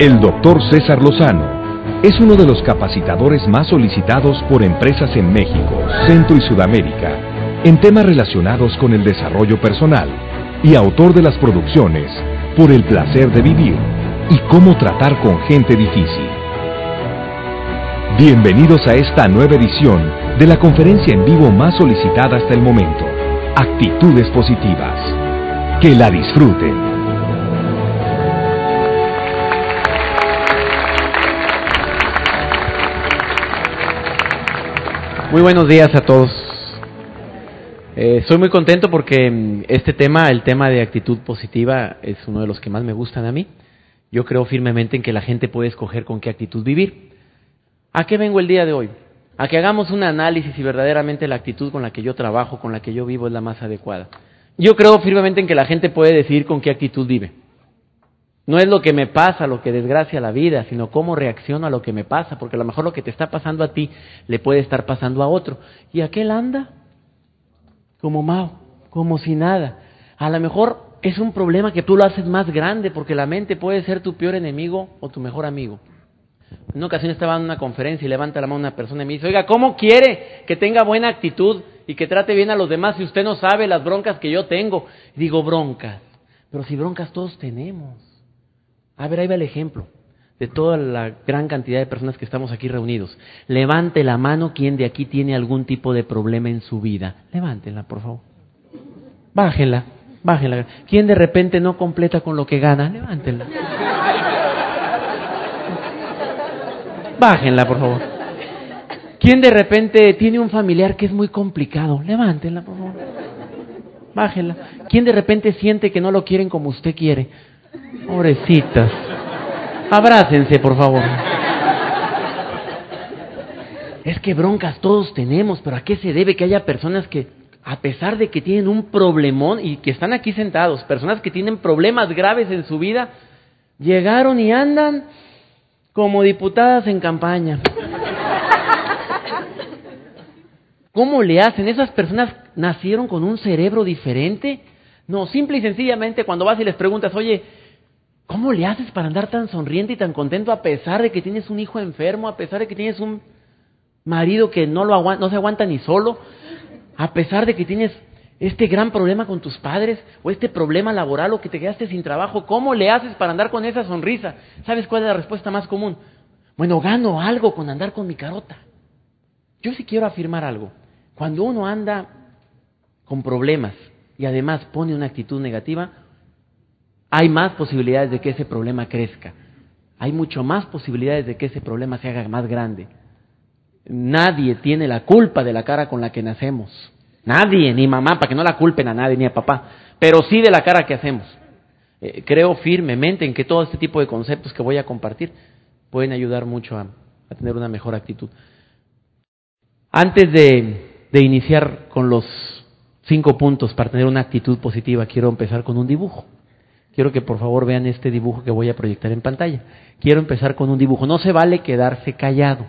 El doctor César Lozano es uno de los capacitadores más solicitados por empresas en México, Centro y Sudamérica en temas relacionados con el desarrollo personal y autor de las producciones Por el placer de vivir y cómo tratar con gente difícil. Bienvenidos a esta nueva edición de la conferencia en vivo más solicitada hasta el momento, Actitudes Positivas. Que la disfruten. Muy buenos días a todos. Eh, soy muy contento porque mm, este tema, el tema de actitud positiva, es uno de los que más me gustan a mí. Yo creo firmemente en que la gente puede escoger con qué actitud vivir. ¿A qué vengo el día de hoy? A que hagamos un análisis si verdaderamente la actitud con la que yo trabajo, con la que yo vivo es la más adecuada. Yo creo firmemente en que la gente puede decidir con qué actitud vive. No es lo que me pasa, lo que desgracia la vida, sino cómo reacciono a lo que me pasa, porque a lo mejor lo que te está pasando a ti le puede estar pasando a otro. ¿Y aquel anda? Como Mao, como si nada. A lo mejor es un problema que tú lo haces más grande, porque la mente puede ser tu peor enemigo o tu mejor amigo. En una ocasión estaba en una conferencia y levanta la mano una persona y me dice, oiga, ¿cómo quiere que tenga buena actitud y que trate bien a los demás si usted no sabe las broncas que yo tengo? digo, broncas, pero si broncas todos tenemos. A ver, ahí va el ejemplo de toda la gran cantidad de personas que estamos aquí reunidos. Levante la mano quien de aquí tiene algún tipo de problema en su vida. Levántela, por favor. Bájenla, bájenla. ¿Quién de repente no completa con lo que gana? Levántenla. Bájenla, por favor. ¿Quién de repente tiene un familiar que es muy complicado? Levántenla, por favor. Bájenla. ¿Quién de repente siente que no lo quieren como usted quiere? Pobrecitas. Abrácense, por favor. Es que broncas todos tenemos, pero ¿a qué se debe que haya personas que, a pesar de que tienen un problemón y que están aquí sentados, personas que tienen problemas graves en su vida, llegaron y andan como diputadas en campaña? ¿Cómo le hacen? ¿Esas personas nacieron con un cerebro diferente? No, simple y sencillamente cuando vas y les preguntas, oye, ¿Cómo le haces para andar tan sonriente y tan contento a pesar de que tienes un hijo enfermo, a pesar de que tienes un marido que no, lo aguanta, no se aguanta ni solo, a pesar de que tienes este gran problema con tus padres o este problema laboral o que te quedaste sin trabajo? ¿Cómo le haces para andar con esa sonrisa? ¿Sabes cuál es la respuesta más común? Bueno, gano algo con andar con mi carota. Yo sí quiero afirmar algo. Cuando uno anda con problemas y además pone una actitud negativa, hay más posibilidades de que ese problema crezca. Hay mucho más posibilidades de que ese problema se haga más grande. Nadie tiene la culpa de la cara con la que nacemos. Nadie, ni mamá, para que no la culpen a nadie, ni a papá, pero sí de la cara que hacemos. Eh, creo firmemente en que todo este tipo de conceptos que voy a compartir pueden ayudar mucho a, tener una mejor actitud. Antes de iniciar con los cinco puntos para tener una actitud positiva, quiero empezar con un dibujo. Quiero que por favor vean este dibujo que voy a proyectar en pantalla. Quiero empezar con un dibujo. No se vale quedarse callado,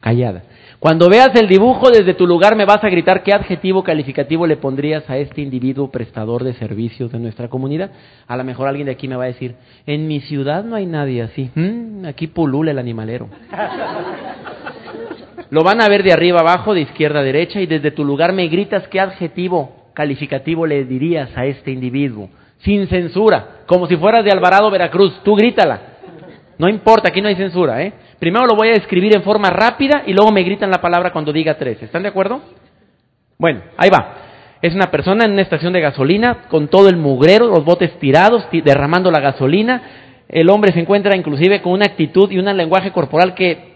callada. Cuando veas el dibujo desde tu lugar me vas a gritar qué adjetivo calificativo le pondrías a este individuo prestador de servicios de nuestra comunidad. A lo mejor alguien de aquí me va a decir, en mi ciudad no hay nadie así. Mm, aquí pulula el animalero. Lo van a ver de arriba abajo, de izquierda a derecha, y desde tu lugar me gritas qué adjetivo calificativo le dirías a este individuo sin censura, como si fueras de Alvarado, Veracruz. Tú grítala. No importa, aquí no hay censura, ¿eh? Primero lo voy a escribir en forma rápida y luego me gritan la palabra cuando diga tres. ¿Están de acuerdo? Bueno, ahí va. Es una persona en una estación de gasolina con todo el mugrero, los botes tirados, derramando la gasolina. El hombre se encuentra inclusive con una actitud y un lenguaje corporal que,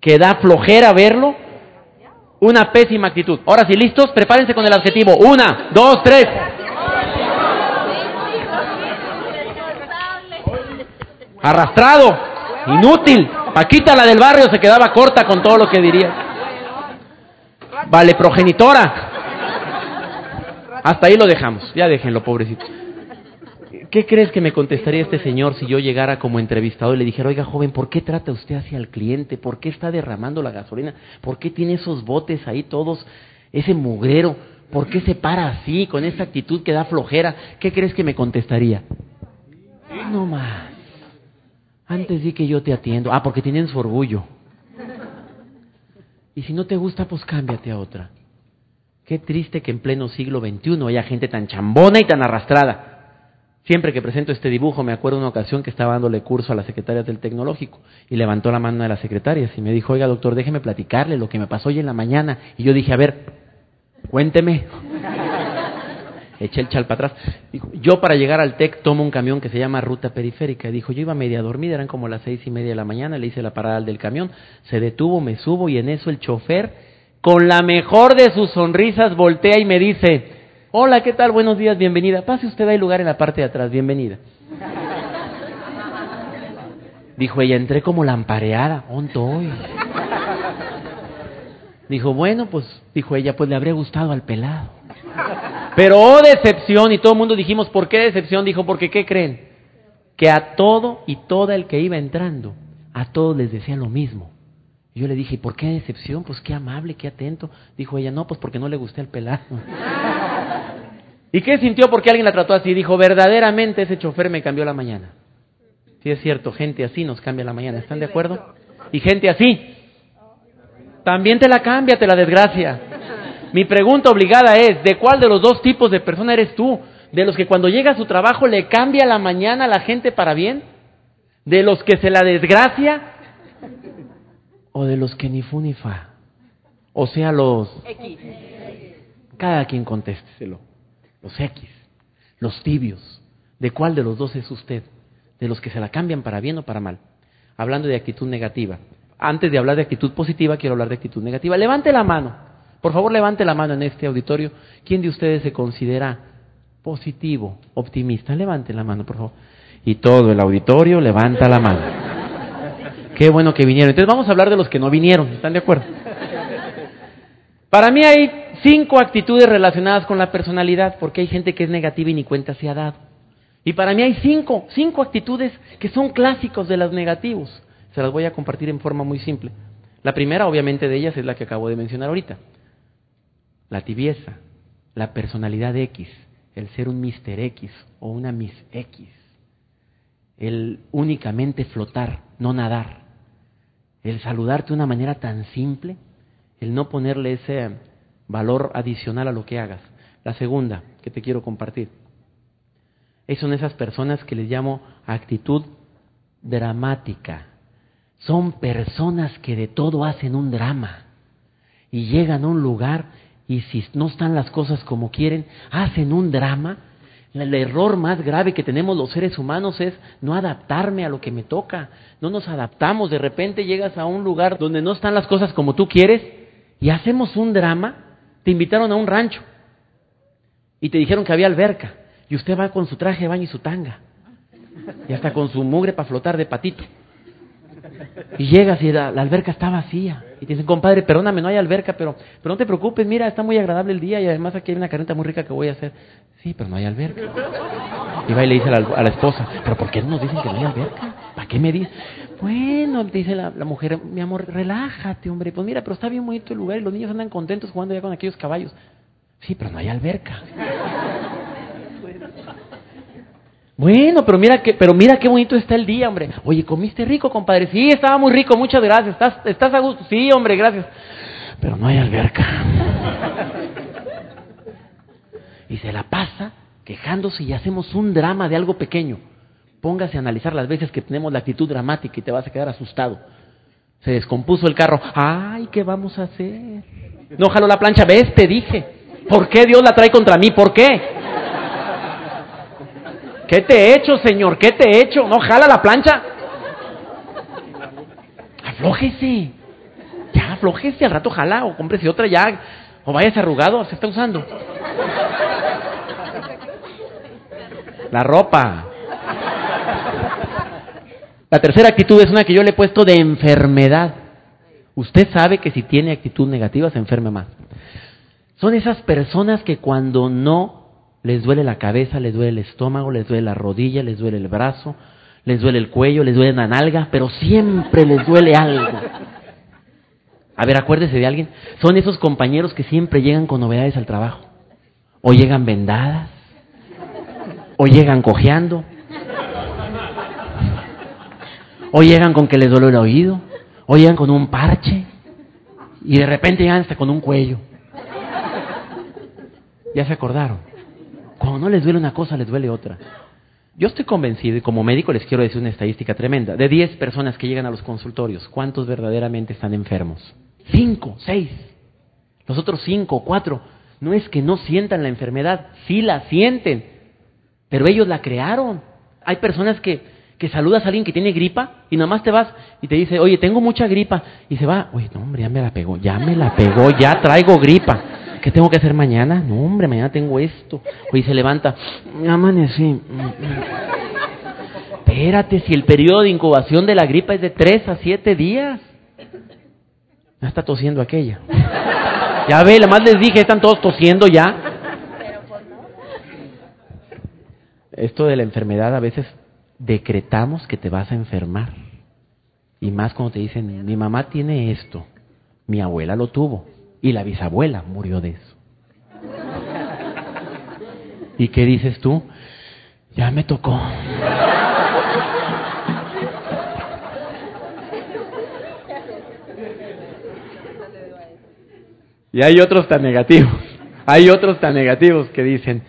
que da flojera verlo. Una pésima actitud. Ahora sí, listos, prepárense con el adjetivo. Una, dos, tres. Arrastrado, inútil. Paquita, la del barrio, se quedaba corta con todo lo que diría. Vale, progenitora. Hasta ahí lo dejamos. Ya déjenlo, pobrecito. ¿Qué crees que me contestaría este señor si yo llegara como entrevistador y le dijera, oiga joven, ¿por qué trata usted hacia el cliente? ¿Por qué está derramando la gasolina? ¿Por qué tiene esos botes ahí todos, ese mugrero? ¿Por qué se para así, con esa actitud que da flojera? ¿Qué crees que me contestaría? No más. Antes di que yo te atiendo. Ah, porque tienen su orgullo. Y si no te gusta, pues cámbiate a otra. Qué triste que en pleno siglo XXI haya gente tan chambona y tan arrastrada. Siempre que presento este dibujo, me acuerdo una ocasión que estaba dándole curso a las secretarias del tecnológico y levantó la mano de las secretarias y me dijo, oiga doctor, déjeme platicarle lo que me pasó hoy en la mañana. Y yo dije, a ver, cuénteme. Eché el chal para atrás. Dijo, yo para llegar al TEC tomo un camión que se llama Ruta Periférica. Dijo, yo iba media dormida, eran como las seis y media de la mañana, le hice la parada al del camión, se detuvo, me subo y en eso el chofer, con la mejor de sus sonrisas, voltea y me dice, hola, ¿qué tal? Buenos días, bienvenida. Pase usted, hay lugar en la parte de atrás, bienvenida. Dijo ella, entré como lampareada, hoy. Dijo, bueno, pues, dijo ella, pues le habría gustado al pelado. Pero oh decepción, y todo el mundo dijimos, ¿por qué decepción? Dijo, porque ¿qué creen? Que a todo y toda el que iba entrando, a todos les decían lo mismo. Y yo le dije, ¿por qué decepción? Pues qué amable, qué atento. Dijo ella, no, pues porque no le gusté el pelado. ¿Y qué sintió porque alguien la trató así? Dijo, verdaderamente ese chofer me cambió la mañana. Sí es cierto, gente así nos cambia la mañana, ¿están de acuerdo? Y gente así, también te la cambia, te la desgracia. Mi pregunta obligada es, ¿de cuál de los dos tipos de persona eres tú? ¿De los que cuando llega a su trabajo le cambia la mañana a la gente para bien? ¿De los que se la desgracia? ¿O de los que ni fu ni fa? O sea, los... X. Cada quien contésteselo. Los X, los tibios. ¿De cuál de los dos es usted? ¿De los que se la cambian para bien o para mal? Hablando de actitud negativa. Antes de hablar de actitud positiva, quiero hablar de actitud negativa. Levante la mano. Por favor, levante la mano en este auditorio. ¿Quién de ustedes se considera positivo, optimista? Levante la mano, por favor. Y todo el auditorio levanta la mano. Qué bueno que vinieron. Entonces vamos a hablar de los que no vinieron. ¿Están de acuerdo? Para mí hay cinco actitudes relacionadas con la personalidad, porque hay gente que es negativa y ni cuenta se ha dado. Y para mí hay cinco, cinco actitudes que son clásicos de los negativos. Se las voy a compartir en forma muy simple. La primera, obviamente, de ellas es la que acabo de mencionar ahorita la tibieza, la personalidad X, el ser un Mister X o una Miss X, el únicamente flotar, no nadar, el saludarte de una manera tan simple, el no ponerle ese valor adicional a lo que hagas. La segunda que te quiero compartir, son esas personas que les llamo actitud dramática. Son personas que de todo hacen un drama y llegan a un lugar y si no están las cosas como quieren, hacen un drama. El error más grave que tenemos los seres humanos es no adaptarme a lo que me toca. No nos adaptamos. De repente llegas a un lugar donde no están las cosas como tú quieres y hacemos un drama. Te invitaron a un rancho y te dijeron que había alberca y usted va con su traje de baño y su tanga y hasta con su mugre para flotar de patito. Y llegas y la, alberca está vacía. Y te dicen, compadre, perdóname, no hay alberca, pero, pero no te preocupes, mira, está muy agradable el día y además aquí hay una carreta muy rica que voy a hacer. Sí, pero no hay alberca. Y va y le dice a la, esposa, pero ¿por qué no nos dicen que no hay alberca? ¿Para qué me dices? Bueno, dice la, la, mujer, mi amor, relájate, hombre. Pues mira, pero está bien bonito el lugar y los niños andan contentos jugando ya con aquellos caballos. Sí, pero no hay alberca. Bueno, pero mira que, pero mira qué bonito está el día, hombre. Oye, comiste rico, compadre. Sí, estaba muy rico, muchas gracias. ¿Estás, estás a gusto? Sí, hombre, gracias. Pero no hay alberca. Y se la pasa quejándose y hacemos un drama de algo pequeño. Póngase a analizar las veces que tenemos la actitud dramática y te vas a quedar asustado. Se descompuso el carro. Ay, ¿qué vamos a hacer? No jalo la plancha. ¿Ves? Te dije. ¿Por qué Dios la trae contra mí? ¿Por qué? ¿Qué te he hecho, Señor? ¿Qué te he hecho? ¿No jala la plancha? Aflójese. Ya, aflojece al rato, ojalá, o cómprese otra ya, o vayas arrugado, se está usando. La ropa. La tercera actitud es una que yo le he puesto de enfermedad. Usted sabe que si tiene actitud negativa se enferma más. Son esas personas que cuando no les duele la cabeza, les duele el estómago, les duele la rodilla, les duele el brazo, les duele el cuello, les duele la nalga, pero siempre les duele algo. A ver, acuérdese de alguien. Son esos compañeros que siempre llegan con novedades al trabajo. O llegan vendadas, o llegan cojeando, o llegan con que les duele el oído, o llegan con un parche, y de repente llegan hasta con un cuello. Ya se acordaron. Cuando no les duele una cosa, les duele otra. Yo estoy convencido, y como médico les quiero decir una estadística tremenda, de 10 personas que llegan a los consultorios, ¿cuántos verdaderamente están enfermos? Cinco, seis. Los otros cinco, cuatro, no es que no sientan la enfermedad, sí la sienten, pero ellos la crearon. Hay personas que, que saludas a alguien que tiene gripa y nomás te vas y te dice, oye, tengo mucha gripa. Y se va, oye, no, hombre, ya me la pegó, ya me la pegó, ya traigo gripa. ¿Qué tengo que hacer mañana? No, hombre, mañana tengo esto. Oye, se levanta, amanecí. Espérate, si el periodo de incubación de la gripa es de tres a siete días. Ya está tosiendo aquella. Ya ve, la más les dije, están todos tosiendo ya. Esto de la enfermedad a veces decretamos que te vas a enfermar. Y más cuando te dicen, mi mamá tiene esto, mi abuela lo tuvo y la bisabuela murió de eso. ¿Y qué dices tú? Ya me tocó. Y hay otros tan negativos. Hay otros tan negativos que dicen,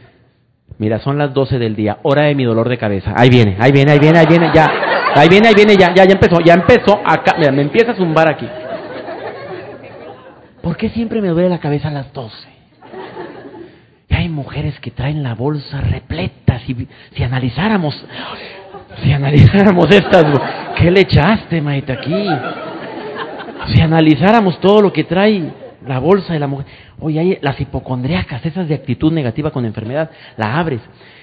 mira, son las 12 del día, hora de mi dolor de cabeza. Ahí viene, ahí viene, ahí viene, ahí viene, ya. Ahí viene, ahí viene, ya, ya, ya empezó, ya empezó. Acá, mira, me empieza a zumbar aquí. ¿Por qué siempre me duele la cabeza a las 12? Y hay mujeres que traen la bolsa repleta. Si, si analizáramos, si analizáramos estas, ¿qué le echaste, maita, aquí? Si analizáramos todo lo que trae la bolsa de la mujer. Oye, hay las hipocondriacas, esas de actitud negativa con enfermedad, la abres.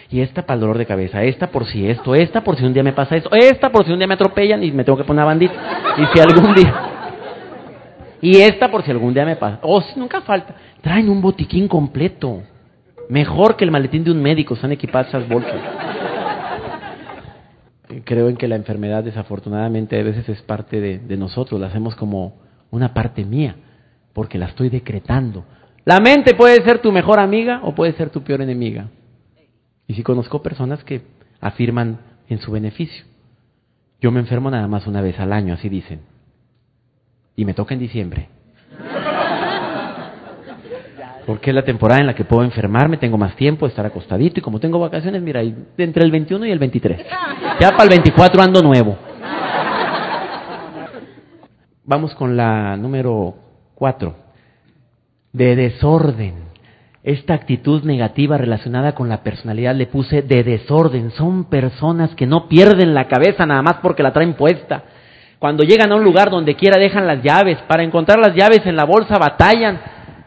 Y esta para el dolor de cabeza, esta por si esto, esta por si un día me pasa esto, esta por si un día me atropellan y me tengo que poner a bandita. Y si algún día. Y esta por si algún día me pasa. O si nunca falta. Traen un botiquín completo. Mejor que el maletín de un médico, están equipadas esas bolsas. Creo en que la enfermedad desafortunadamente a veces es parte de, de nosotros, la hacemos como una parte mía porque la estoy decretando. La mente puede ser tu mejor amiga o puede ser tu peor enemiga. Y si conozco personas que afirman en su beneficio. Yo me enfermo nada más una vez al año, así dicen. Y me toca en diciembre. Porque es la temporada en la que puedo enfermarme, tengo más tiempo, estar acostadito y como tengo vacaciones, mira, entre el 21 y el 23. Ya para el 24 ando nuevo. Vamos con la número Cuatro, de desorden. Esta actitud negativa relacionada con la personalidad le puse de desorden. Son personas que no pierden la cabeza nada más porque la traen puesta. Cuando llegan a un lugar donde quiera dejan las llaves. Para encontrar las llaves en la bolsa batallan.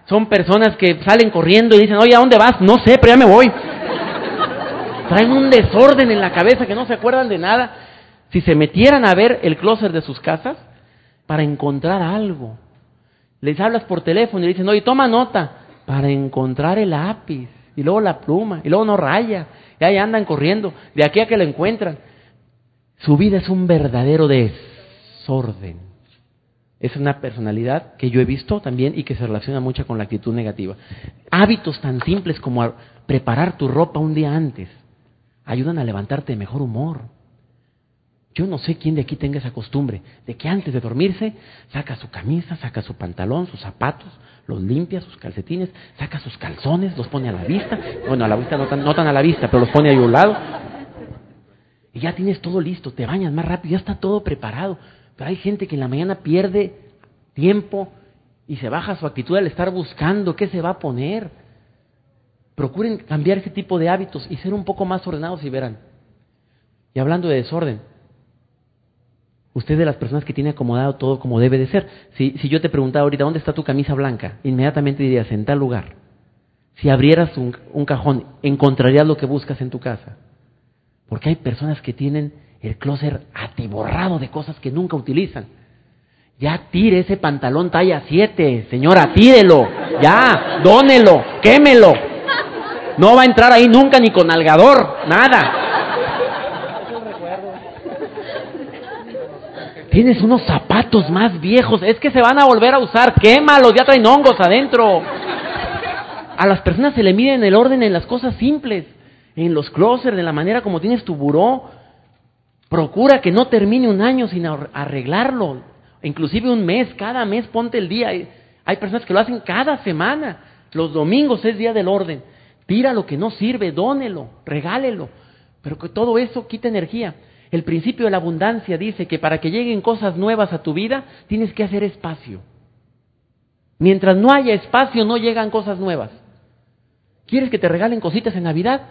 Son personas que salen corriendo y dicen, oye, ¿a dónde vas? No sé, pero ya me voy. Traen un desorden en la cabeza que no se acuerdan de nada. Si se metieran a ver el closet de sus casas para encontrar algo, les hablas por teléfono y le dicen, oye, toma nota para encontrar el lápiz y luego la pluma y luego no raya. Y ahí andan corriendo, de aquí a que lo encuentran. Su vida es un verdadero desorden. Es una personalidad que yo he visto también y que se relaciona mucho con la actitud negativa. Hábitos tan simples como preparar tu ropa un día antes ayudan a levantarte de mejor humor. Yo no sé quién de aquí tenga esa costumbre de que antes de dormirse saca su camisa, saca su pantalón, sus zapatos, los limpia, sus calcetines, saca sus calzones, los pone a la vista. Bueno, a la vista no tan, no tan a la vista, pero los pone ahí a un lado. Y ya tienes todo listo, te bañas más rápido, ya está todo preparado. Pero hay gente que en la mañana pierde tiempo y se baja su actitud al estar buscando qué se va a poner. Procuren cambiar ese tipo de hábitos y ser un poco más ordenados y verán. Y hablando de desorden, Usted es de las personas que tiene acomodado todo como debe de ser. Si, si yo te preguntara ahorita, ¿dónde está tu camisa blanca? Inmediatamente dirías, en tal lugar. Si abrieras un, un cajón, encontrarías lo que buscas en tu casa. Porque hay personas que tienen el closet atiborrado de cosas que nunca utilizan. Ya tire ese pantalón talla 7, señora, tírelo. Ya, dónelo, quémelo. No va a entrar ahí nunca ni con algador, nada. Tienes unos zapatos más viejos, es que se van a volver a usar, quémalos, ya traen hongos adentro. A las personas se le miden el orden en las cosas simples, en los closets, en la manera como tienes tu buró. Procura que no termine un año sin arreglarlo, inclusive un mes, cada mes ponte el día. Hay personas que lo hacen cada semana. Los domingos es día del orden. Tira lo que no sirve, dónelo, regálelo. Pero que todo eso quita energía. El principio de la abundancia dice que para que lleguen cosas nuevas a tu vida, tienes que hacer espacio. Mientras no haya espacio, no llegan cosas nuevas. ¿Quieres que te regalen cositas en Navidad?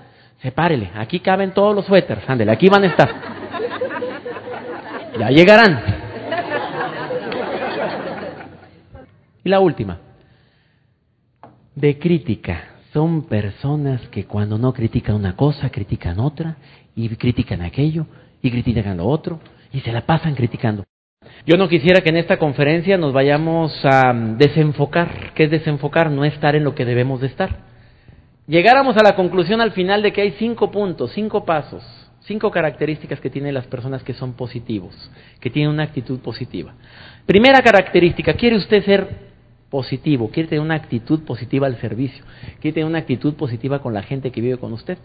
Sepárele, aquí caben todos los suéteres, ándele, aquí van a estar. Ya llegarán. Y la última, de crítica. Son personas que cuando no critican una cosa, critican otra, y critican aquello, y critican lo otro, y se la pasan criticando. Yo no quisiera que en esta conferencia nos vayamos a desenfocar. ¿Qué es desenfocar? No estar en lo que debemos de estar. Llegáramos a la conclusión al final de que hay cinco puntos, cinco pasos, cinco características que tienen las personas que son positivos, que tienen una actitud positiva. Primera característica, ¿quiere usted ser positivo? ¿Quiere tener una actitud positiva al servicio? ¿Quiere tener una actitud positiva con la gente que vive con usted?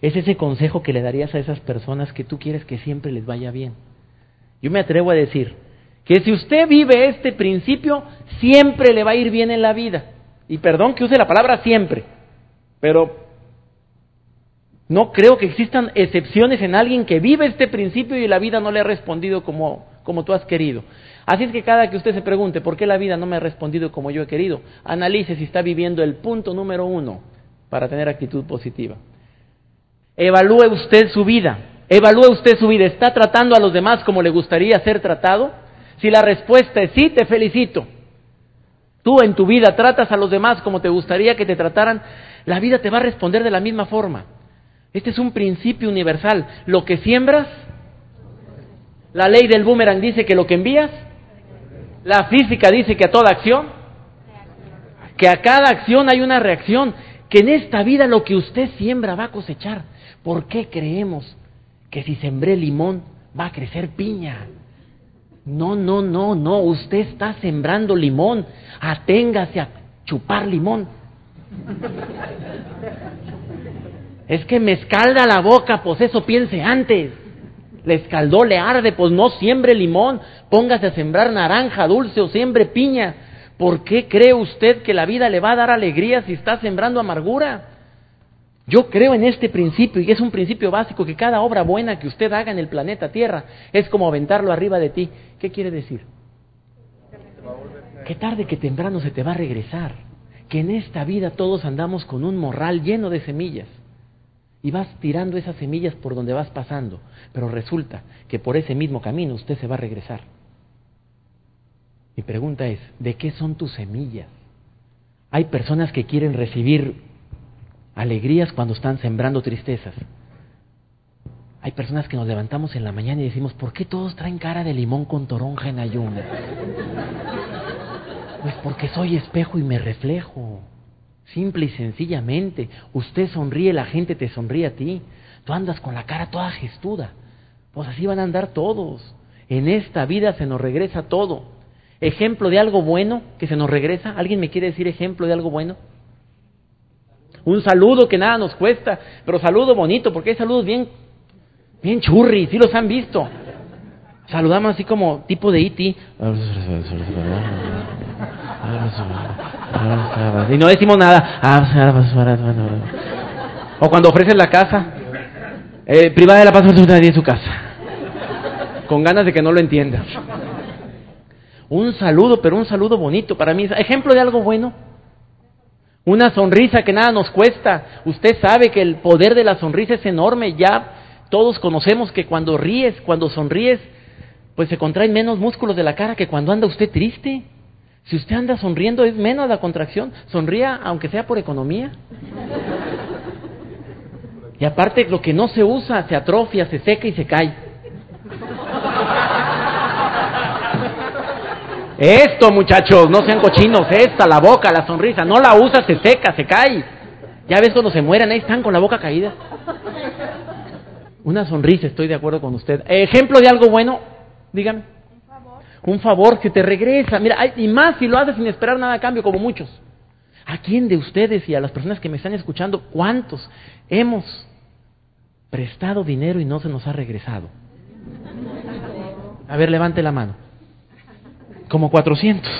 Es ese consejo que le darías a esas personas que tú quieres que siempre les vaya bien. Yo me atrevo a decir que si usted vive este principio, siempre le va a ir bien en la vida. Y perdón que use la palabra siempre, pero no creo que existan excepciones en alguien que vive este principio y la vida no le ha respondido como, como tú has querido. Así es que cada que usted se pregunte por qué la vida no me ha respondido como yo he querido, analice si está viviendo el punto número uno para tener actitud positiva. Evalúe usted su vida. Evalúe usted su vida. ¿Está tratando a los demás como le gustaría ser tratado? Si la respuesta es sí, te felicito. Tú en tu vida tratas a los demás como te gustaría que te trataran, la vida te va a responder de la misma forma. Este es un principio universal. Lo que siembras, la ley del boomerang dice que lo que envías, la física dice que a toda acción, que a cada acción hay una reacción, que en esta vida lo que usted siembra va a cosechar. ¿Por qué creemos que si sembré limón va a crecer piña? No, no, no, no, usted está sembrando limón. Aténgase a chupar limón. Es que me escalda la boca, pues eso piense antes. Le escaldó, le arde, pues no siembre limón, póngase a sembrar naranja dulce o siembre piña. ¿Por qué cree usted que la vida le va a dar alegría si está sembrando amargura? Yo creo en este principio y es un principio básico que cada obra buena que usted haga en el planeta Tierra es como aventarlo arriba de ti. ¿Qué quiere decir? Que tarde que temprano se te va a regresar. Que en esta vida todos andamos con un morral lleno de semillas. Y vas tirando esas semillas por donde vas pasando. Pero resulta que por ese mismo camino usted se va a regresar. Mi pregunta es, ¿de qué son tus semillas? Hay personas que quieren recibir alegrías cuando están sembrando tristezas. Hay personas que nos levantamos en la mañana y decimos, ¿por qué todos traen cara de limón con toronja en ayuno? Pues porque soy espejo y me reflejo. Simple y sencillamente. Usted sonríe, la gente te sonríe a ti. Tú andas con la cara toda gestuda. Pues así van a andar todos. En esta vida se nos regresa todo. Ejemplo de algo bueno que se nos regresa. ¿Alguien me quiere decir ejemplo de algo bueno? Un saludo que nada nos cuesta, pero saludo bonito, porque hay saludos bien, bien churri, si los han visto. Saludamos así como tipo de iti e Y no decimos nada. O cuando ofrecen la casa, eh, privada de la paz en su casa. Con ganas de que no lo entienda. Un saludo, pero un saludo bonito. Para mí ejemplo de algo bueno. Una sonrisa que nada nos cuesta. Usted sabe que el poder de la sonrisa es enorme. Ya todos conocemos que cuando ríes, cuando sonríes, pues se contraen menos músculos de la cara que cuando anda usted triste. Si usted anda sonriendo es menos la contracción. Sonría aunque sea por economía. Y aparte lo que no se usa se atrofia, se seca y se cae. Esto, muchachos, no sean cochinos, esta, la boca, la sonrisa, no la usa, se seca, se cae. Ya ves cuando se mueren, ahí están con la boca caída. Una sonrisa, estoy de acuerdo con usted. Ejemplo de algo bueno, dígame. Un favor. Que te regresa. Mira, y más si lo haces sin esperar nada a cambio, como muchos. ¿A quién de ustedes y a las personas que me están escuchando, cuántos hemos prestado dinero y no se nos ha regresado? A ver, levante la mano. Como 400.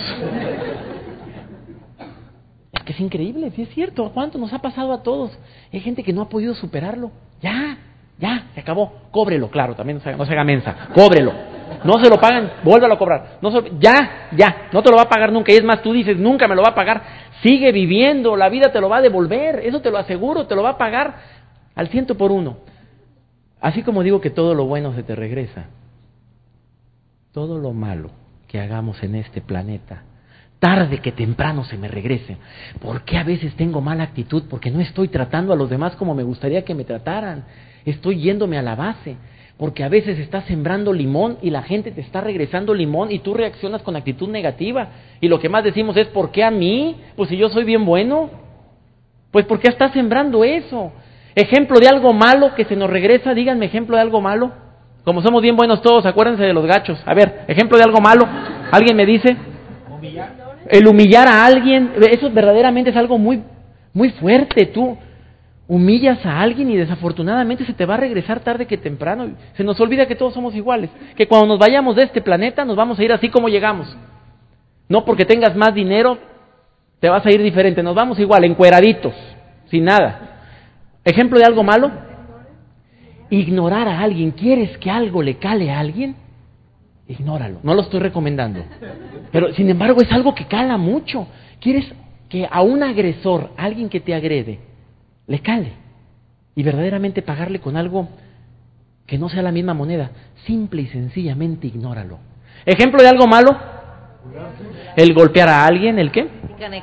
Es que es increíble, sí es cierto. ¿Cuánto nos ha pasado a todos? Hay gente que no ha podido superarlo. Ya, ya, se acabó. Cóbrelo, claro, también no se, no se haga mensa. Cóbrelo. No se lo pagan, vuélvalo a cobrar. No ya, ya, no te lo va a pagar nunca. Y es más, tú dices, nunca me lo va a pagar. Sigue viviendo, la vida te lo va a devolver. Eso te lo aseguro, te lo va a pagar al ciento por uno. Así como digo que todo lo bueno se te regresa, todo lo malo que hagamos en este planeta, tarde que temprano se me regrese. ¿Por qué a veces tengo mala actitud? Porque no estoy tratando a los demás como me gustaría que me trataran. Estoy yéndome a la base. Porque a veces estás sembrando limón y la gente te está regresando limón y tú reaccionas con actitud negativa. Y lo que más decimos es, ¿por qué a mí? Pues si yo soy bien bueno. Pues ¿por qué estás sembrando eso? Ejemplo de algo malo que se nos regresa, díganme ejemplo de algo malo. Como somos bien buenos todos, acuérdense de los gachos. A ver, ejemplo de algo malo. ¿Alguien me dice? El humillar a alguien, eso verdaderamente es algo muy, muy fuerte. Tú humillas a alguien y desafortunadamente se te va a regresar tarde que temprano. Se nos olvida que todos somos iguales. Que cuando nos vayamos de este planeta nos vamos a ir así como llegamos. No porque tengas más dinero te vas a ir diferente. Nos vamos igual, encueraditos, sin nada. Ejemplo de algo malo ignorar a alguien, ¿quieres que algo le cale a alguien? Ignóralo, no lo estoy recomendando. Pero sin embargo es algo que cala mucho. ¿Quieres que a un agresor, alguien que te agrede, le cale? Y verdaderamente pagarle con algo que no sea la misma moneda. Simple y sencillamente ignóralo. Ejemplo de algo malo. El golpear a alguien, ¿el qué?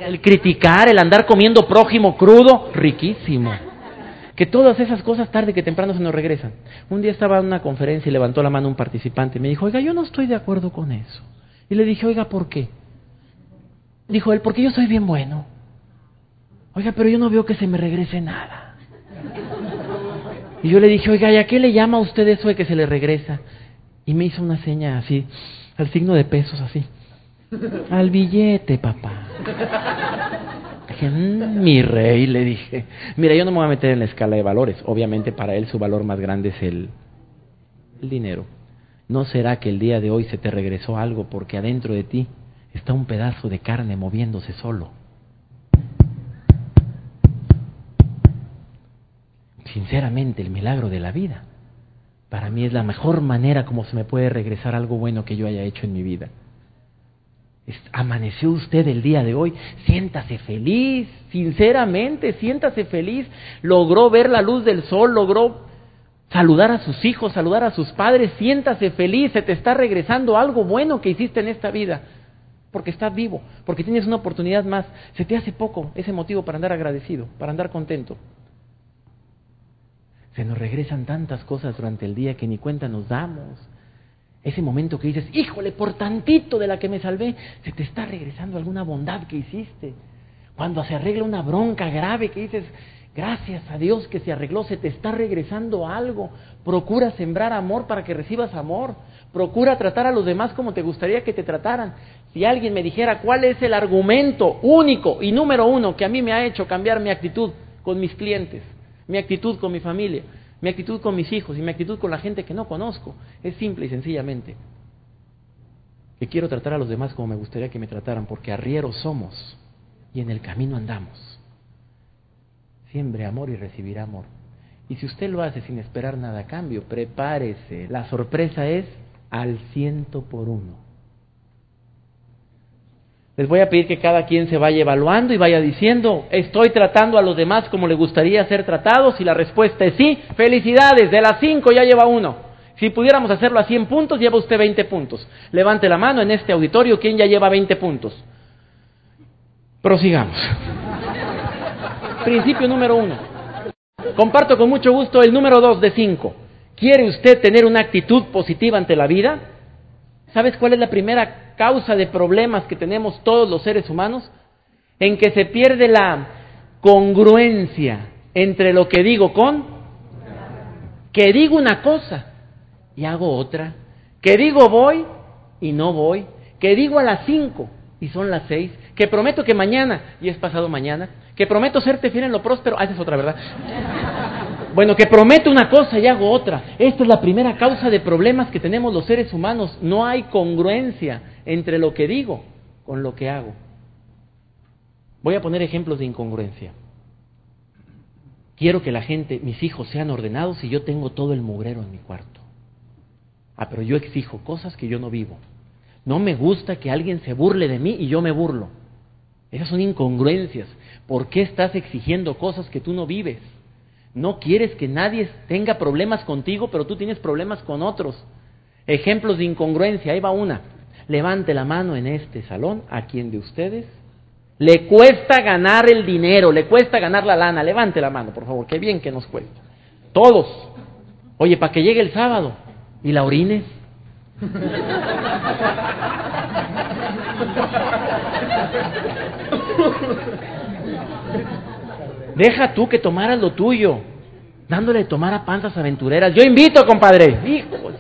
El criticar, el andar comiendo prójimo crudo, riquísimo que todas esas cosas tarde que temprano se nos regresan. Un día estaba en una conferencia y levantó la mano un participante y me dijo, oiga, yo no estoy de acuerdo con eso. Y le dije, oiga, ¿por qué? Dijo él, porque yo soy bien bueno. Oiga, pero yo no veo que se me regrese nada. Y yo le dije, oiga, ¿y a qué le llama a usted eso de que se le regresa? Y me hizo una seña así, al signo de pesos así. Al billete, papá. Mm, mi rey, le dije. Mira, yo no me voy a meter en la escala de valores. Obviamente para él su valor más grande es el, el dinero. ¿No será que el día de hoy se te regresó algo porque adentro de ti está un pedazo de carne moviéndose solo? Sinceramente, el milagro de la vida. Para mí es la mejor manera como se me puede regresar algo bueno que yo haya hecho en mi vida. Amaneció usted el día de hoy, siéntase feliz, sinceramente, siéntase feliz. Logró ver la luz del sol, logró saludar a sus hijos, saludar a sus padres, siéntase feliz, se te está regresando algo bueno que hiciste en esta vida, porque estás vivo, porque tienes una oportunidad más. Se te hace poco ese motivo para andar agradecido, para andar contento. Se nos regresan tantas cosas durante el día que ni cuenta nos damos. Ese momento que dices, híjole, por tantito de la que me salvé, se te está regresando alguna bondad que hiciste. Cuando se arregla una bronca grave que dices, gracias a Dios que se arregló, se te está regresando algo. Procura sembrar amor para que recibas amor. Procura tratar a los demás como te gustaría que te trataran. Si alguien me dijera cuál es el argumento único y número uno que a mí me ha hecho cambiar mi actitud con mis clientes, mi actitud con mi familia, mi actitud con mis hijos y mi actitud con la gente que no conozco es simple y sencillamente que quiero tratar a los demás como me gustaría que me trataran, porque arrieros somos y en el camino andamos. Siembre amor y recibirá amor. Y si usted lo hace sin esperar nada a cambio, prepárese. La sorpresa es al ciento por uno. Les voy a pedir que cada quien se vaya evaluando y vaya diciendo, ¿estoy tratando a los demás como le gustaría ser tratados? Y la respuesta es sí, felicidades, de las cinco ya lleva uno. Si pudiéramos hacerlo a 100 puntos, lleva usted 20 puntos. Levante la mano en este auditorio, ¿quién ya lleva 20 puntos? Prosigamos. Principio número uno. Comparto con mucho gusto el número dos de cinco. ¿Quiere usted tener una actitud positiva ante la vida? ¿Sabes cuál es la primera causa de problemas que tenemos todos los seres humanos? En que se pierde la congruencia entre lo que digo con que digo una cosa y hago otra, que digo voy y no voy, que digo a las cinco y son las seis, que prometo que mañana y es pasado mañana, que prometo serte fiel en lo próspero, ah, esa es otra, ¿verdad? Bueno, que prometo una cosa y hago otra. Esta es la primera causa de problemas que tenemos los seres humanos. No hay congruencia entre lo que digo con lo que hago. Voy a poner ejemplos de incongruencia. Quiero que la gente, mis hijos, sean ordenados y yo tengo todo el mugrero en mi cuarto. Ah, pero yo exijo cosas que yo no vivo. No me gusta que alguien se burle de mí y yo me burlo. Esas son incongruencias. ¿Por qué estás exigiendo cosas que tú no vives? No quieres que nadie tenga problemas contigo, pero tú tienes problemas con otros. Ejemplos de incongruencia, ahí va una. Levante la mano en este salón a quien de ustedes le cuesta ganar el dinero, le cuesta ganar la lana. Levante la mano, por favor, qué bien que nos cuesta. Todos. Oye, para que llegue el sábado y la orines. Deja tú que tomaras lo tuyo, dándole de tomar a panzas aventureras. Yo invito, compadre. Hijos.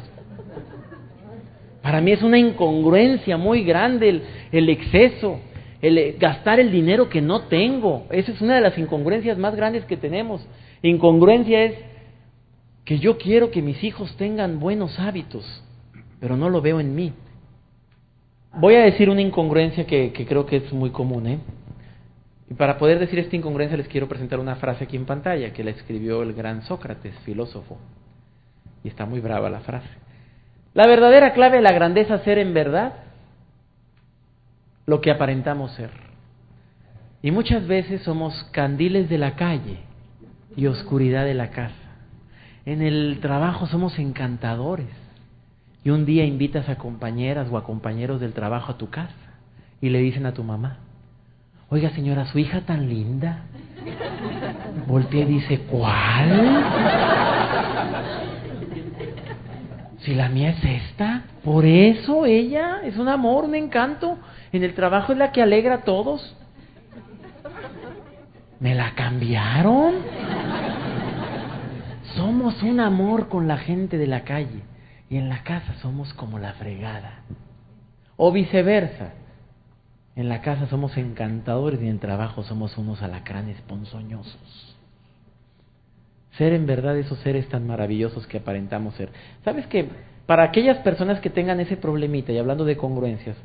Para mí es una incongruencia muy grande el, exceso, el gastar el dinero que no tengo. Esa es una de las incongruencias más grandes que tenemos. Incongruencia es que yo quiero que mis hijos tengan buenos hábitos, pero no lo veo en mí. Voy a decir una incongruencia que, que creo que es muy común. ¿eh? Y para poder decir esta incongruencia les quiero presentar una frase aquí en pantalla que la escribió el gran Sócrates, filósofo. Y está muy brava la frase. La verdadera clave de la grandeza es ser en verdad lo que aparentamos ser. Y muchas veces somos candiles de la calle y oscuridad de la casa. En el trabajo somos encantadores. Y un día invitas a compañeras o a compañeros del trabajo a tu casa y le dicen a tu mamá, Oiga, señora, su hija tan linda. Voltea y dice, ¿cuál? Si la mía es esta, por eso ella es un amor, un encanto. En el trabajo es la que alegra a todos. ¿Me la cambiaron? Somos un amor con la gente de la calle y en la casa somos como la fregada. O viceversa. En la casa somos encantadores y en el trabajo somos unos alacranes ponzoñosos. Ser en verdad esos seres tan maravillosos que aparentamos ser. ¿Sabes que Para aquellas personas que tengan ese problemita, y hablando de congruencias,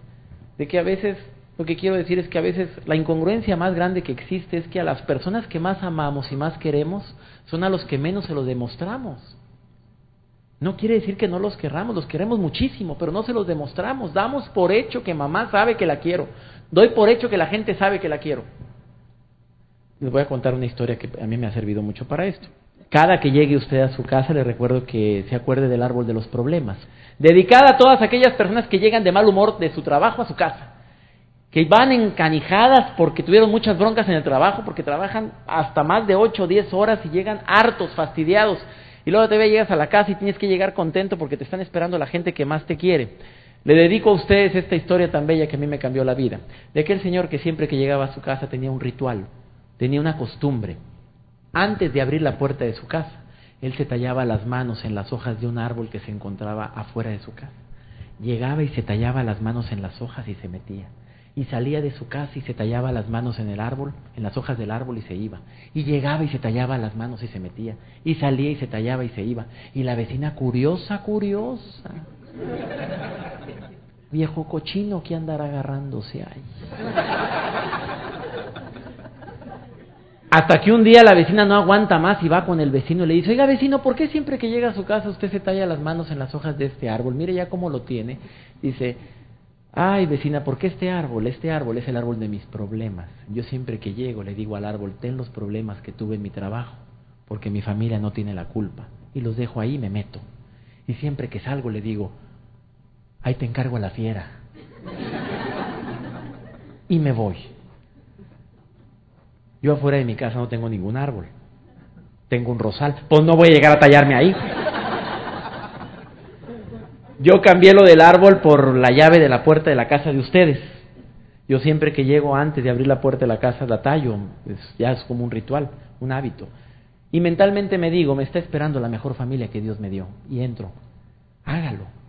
de que a veces, lo que quiero decir es que a veces la incongruencia más grande que existe es que a las personas que más amamos y más queremos son a los que menos se lo demostramos. No quiere decir que no los querramos, los queremos muchísimo, pero no se los demostramos. Damos por hecho que mamá sabe que la quiero. Doy por hecho que la gente sabe que la quiero. Les voy a contar una historia que a mí me ha servido mucho para esto. Cada que llegue usted a su casa le recuerdo que se acuerde del árbol de los problemas. Dedicada a todas aquellas personas que llegan de mal humor de su trabajo a su casa. Que van encanijadas porque tuvieron muchas broncas en el trabajo, porque trabajan hasta más de 8 o 10 horas y llegan hartos, fastidiados. Y luego te llegas a la casa y tienes que llegar contento porque te están esperando la gente que más te quiere. Le dedico a ustedes esta historia tan bella que a mí me cambió la vida. De aquel señor que siempre que llegaba a su casa tenía un ritual, tenía una costumbre. Antes de abrir la puerta de su casa, él se tallaba las manos en las hojas de un árbol que se encontraba afuera de su casa. Llegaba y se tallaba las manos en las hojas y se metía. Y salía de su casa y se tallaba las manos en el árbol, en las hojas del árbol y se iba. Y llegaba y se tallaba las manos y se metía. Y salía y se tallaba y se iba. Y la vecina curiosa, curiosa, Viejo cochino que andar agarrándose ahí. Hasta que un día la vecina no aguanta más y va con el vecino y le dice, oiga vecino, ¿por qué siempre que llega a su casa usted se talla las manos en las hojas de este árbol? Mire ya cómo lo tiene. Dice, ay vecina, ¿por qué este árbol? Este árbol es el árbol de mis problemas. Yo siempre que llego le digo al árbol, ten los problemas que tuve en mi trabajo, porque mi familia no tiene la culpa. Y los dejo ahí me meto. Y siempre que salgo le digo, ahí te encargo a la fiera. Y me voy. Yo afuera de mi casa no tengo ningún árbol. Tengo un rosal. Pues no voy a llegar a tallarme ahí. Yo cambié lo del árbol por la llave de la puerta de la casa de ustedes. Yo siempre que llego antes de abrir la puerta de la casa la tallo. ya es como un ritual, un hábito. Y mentalmente me digo, me está esperando la mejor familia que Dios me dio. Y entro. Hágalo.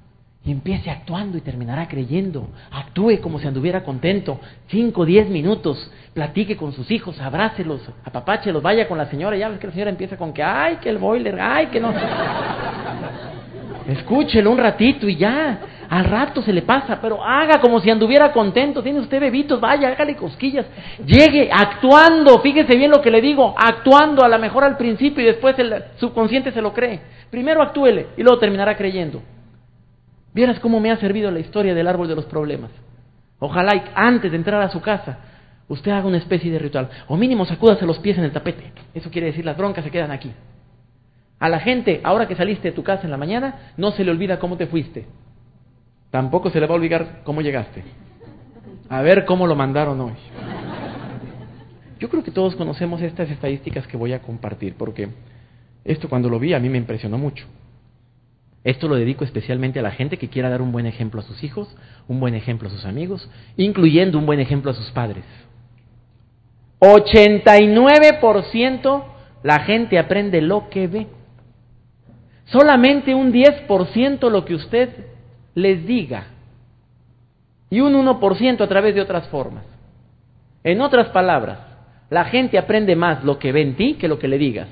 Y empiece actuando y terminará creyendo. Actúe como si anduviera contento. Cinco, diez minutos. Platique con sus hijos, abrácelos, apapáchelos, vaya con la señora. Ya ves que la señora empieza con que, ay, que el boiler, ay, que no. Escúchelo un ratito y ya. Al rato se le pasa, pero haga como si anduviera contento. Tiene usted bebitos, vaya, hágale cosquillas. Llegue actuando, fíjese bien lo que le digo, actuando a lo mejor al principio y después el subconsciente se lo cree. Primero actúele y luego terminará creyendo. Vieras cómo me ha servido la historia del árbol de los problemas. Ojalá antes de entrar a su casa usted haga una especie de ritual. O mínimo sacúdase los pies en el tapete. Eso quiere decir las broncas se quedan aquí. A la gente, ahora que saliste de tu casa en la mañana, no se le olvida cómo te fuiste. Tampoco se le va a olvidar cómo llegaste. A ver cómo lo mandaron hoy. Yo creo que todos conocemos estas estadísticas que voy a compartir, porque esto cuando lo vi a mí me impresionó mucho. Esto lo dedico especialmente a la gente que quiera dar un buen ejemplo a sus hijos, un buen ejemplo a sus amigos, incluyendo un buen ejemplo a sus padres. 89% la gente aprende lo que ve. Solamente un 10% lo que usted les diga. Y un 1% a través de otras formas. En otras palabras, la gente aprende más lo que ve en ti que lo que le digas.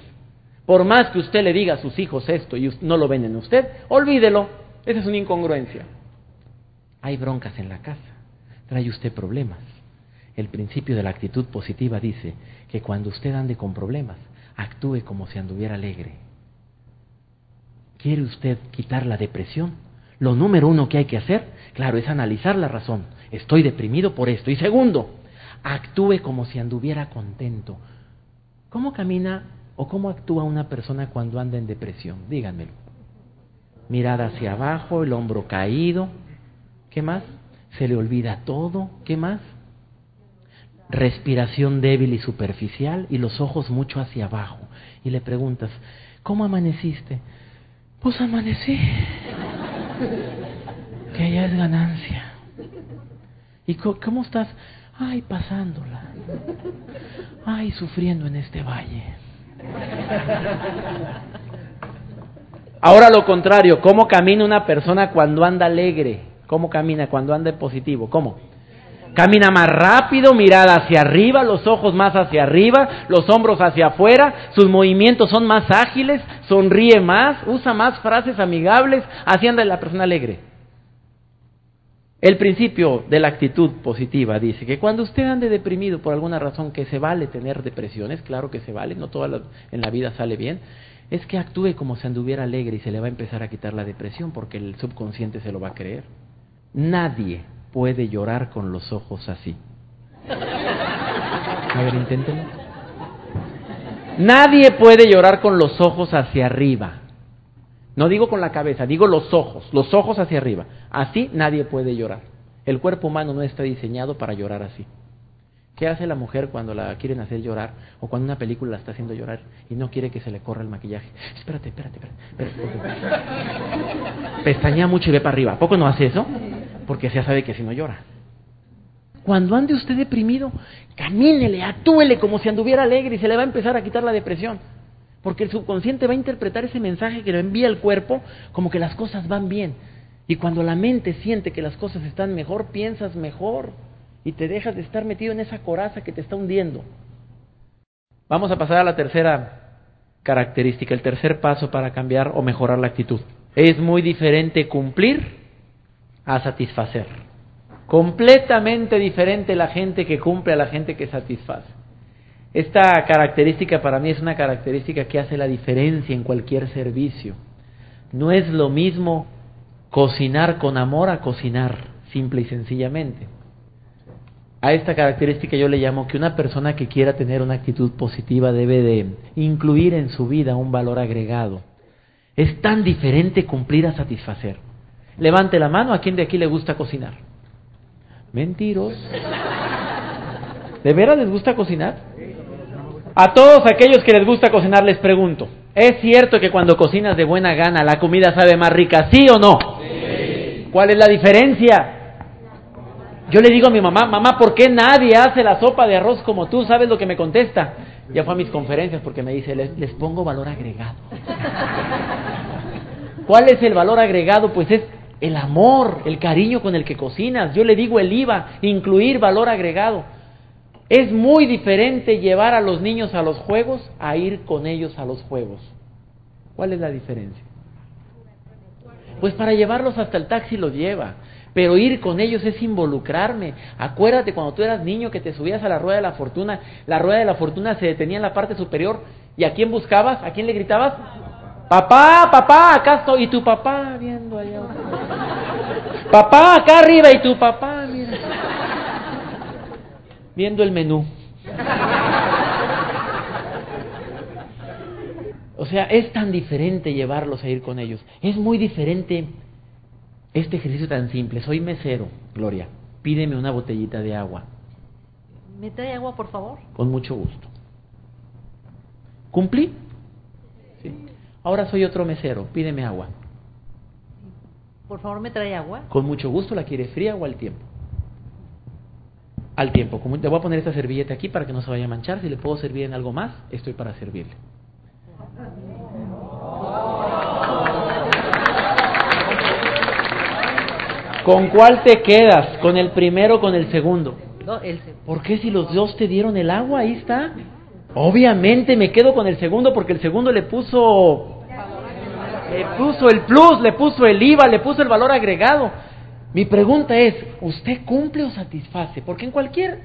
Por más que usted le diga a sus hijos esto y no lo ven en usted, olvídelo. Esa es una incongruencia. Hay broncas en la casa. Trae usted problemas. El principio de la actitud positiva dice que cuando usted ande con problemas, actúe como si anduviera alegre. ¿Quiere usted quitar la depresión? Lo número uno que hay que hacer, claro, es analizar la razón. Estoy deprimido por esto. Y segundo, actúe como si anduviera contento. ¿Cómo camina ¿O cómo actúa una persona cuando anda en depresión? Díganmelo. Mirada hacia abajo, el hombro caído. ¿Qué más? Se le olvida todo. ¿Qué más? Respiración débil y superficial y los ojos mucho hacia abajo. Y le preguntas, ¿cómo amaneciste? Pues amanecí. que ya es ganancia. ¿Y cómo estás? Ay, pasándola. Ay, sufriendo en este valle. Ahora lo contrario, ¿cómo camina una persona cuando anda alegre? ¿Cómo camina cuando anda positivo? ¿Cómo? Camina más rápido, mirada hacia arriba, los ojos más hacia arriba, los hombros hacia afuera, sus movimientos son más ágiles, sonríe más, usa más frases amigables, así anda la persona alegre. El principio de la actitud positiva dice que cuando usted ande deprimido por alguna razón, que se vale tener depresiones, claro que se vale, no toda en la vida sale bien, es que actúe como si anduviera alegre y se le va a empezar a quitar la depresión porque el subconsciente se lo va a creer. Nadie puede llorar con los ojos así. A ver. Nadie puede llorar con los ojos hacia arriba. No digo con la cabeza, digo los ojos, los ojos hacia arriba. Así nadie puede llorar. El cuerpo humano no está diseñado para llorar así. ¿Qué hace la mujer cuando la quieren hacer llorar o cuando una película la está haciendo llorar y no quiere que se le corra el maquillaje? Espérate, espérate, espérate. Pestañea mucho y ve para arriba. ¿A poco no hace eso? Porque ya sabe que si no llora. Cuando ande usted deprimido, camínele, atúele como si anduviera alegre y se le va a empezar a quitar la depresión. Porque el subconsciente va a interpretar ese mensaje que le envía el cuerpo como que las cosas van bien. Y cuando la mente siente que las cosas están mejor, piensas mejor y te dejas de estar metido en esa coraza que te está hundiendo. Vamos a pasar a la tercera característica, el tercer paso para cambiar o mejorar la actitud. Es muy diferente cumplir a satisfacer. Completamente diferente la gente que cumple a la gente que satisface. Esta característica para mí es una característica que hace la diferencia en cualquier servicio. No es lo mismo cocinar con amor a cocinar, simple y sencillamente. A esta característica yo le llamo que una persona que quiera tener una actitud positiva debe de incluir en su vida un valor agregado. Es tan diferente cumplir a satisfacer. Levante la mano a quien de aquí le gusta cocinar. Mentiros. ¿De veras les gusta cocinar? A todos aquellos que les gusta cocinar les pregunto, ¿es cierto que cuando cocinas de buena gana la comida sabe más rica, sí o no? ¿Cuál es la diferencia? Yo le digo a mi mamá, mamá, ¿por qué nadie hace la sopa de arroz como tú? ¿Sabes lo que me contesta? Ya fue a mis conferencias porque me dice, les, les pongo valor agregado. ¿Cuál es el valor agregado? Pues es el amor, el cariño con el que cocinas. Yo le digo el IVA, incluir valor agregado. Es muy diferente llevar a los niños a los juegos a ir con ellos a los juegos. ¿Cuál es la diferencia? Pues para llevarlos hasta el taxi los lleva, pero ir con ellos es involucrarme. Acuérdate cuando tú eras niño que te subías a la rueda de la fortuna, la rueda de la fortuna se detenía en la parte superior y a quién buscabas, a quién le gritabas, papá, papá, acá estoy y tu papá viendo allá. Papá, acá arriba y tu papá. Viendo el menú. O sea, es tan diferente llevarlos a ir con ellos. Es muy diferente este ejercicio tan simple. Soy mesero, Gloria. Pídeme una botellita de agua. ¿Me trae agua, por favor? Con mucho gusto. ¿Cumplí? Sí. Ahora soy otro mesero. Pídeme agua. Por favor, ¿me trae agua? Con mucho gusto. ¿La quiere fría o al tiempo? Al tiempo. Como le voy a poner esta servilleta aquí para que no se vaya a manchar. Si le puedo servir en algo más, estoy para servirle. ¿Con cuál te quedas? ¿Con el primero o con el segundo? ¿Por qué si los dos te dieron el agua? Ahí está. Obviamente me quedo con el segundo porque el segundo le puso le puso el plus, le puso el IVA, le puso el valor agregado. Mi pregunta es, ¿usted cumple o satisface? Porque en cualquier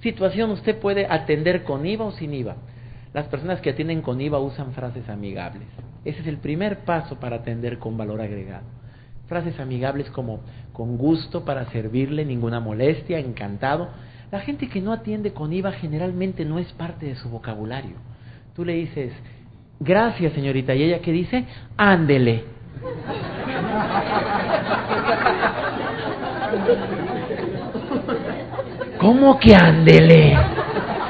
situación usted puede atender con IVA o sin IVA. Las personas que atienden con IVA usan frases amigables. Ese es el primer paso para atender con valor agregado. Frases amigables como con gusto para servirle, ninguna molestia, encantado. La gente que no atiende con IVA generalmente no es parte de su vocabulario. Tú le dices, gracias señorita, y ella que dice, ándele. ¿Cómo que ándele?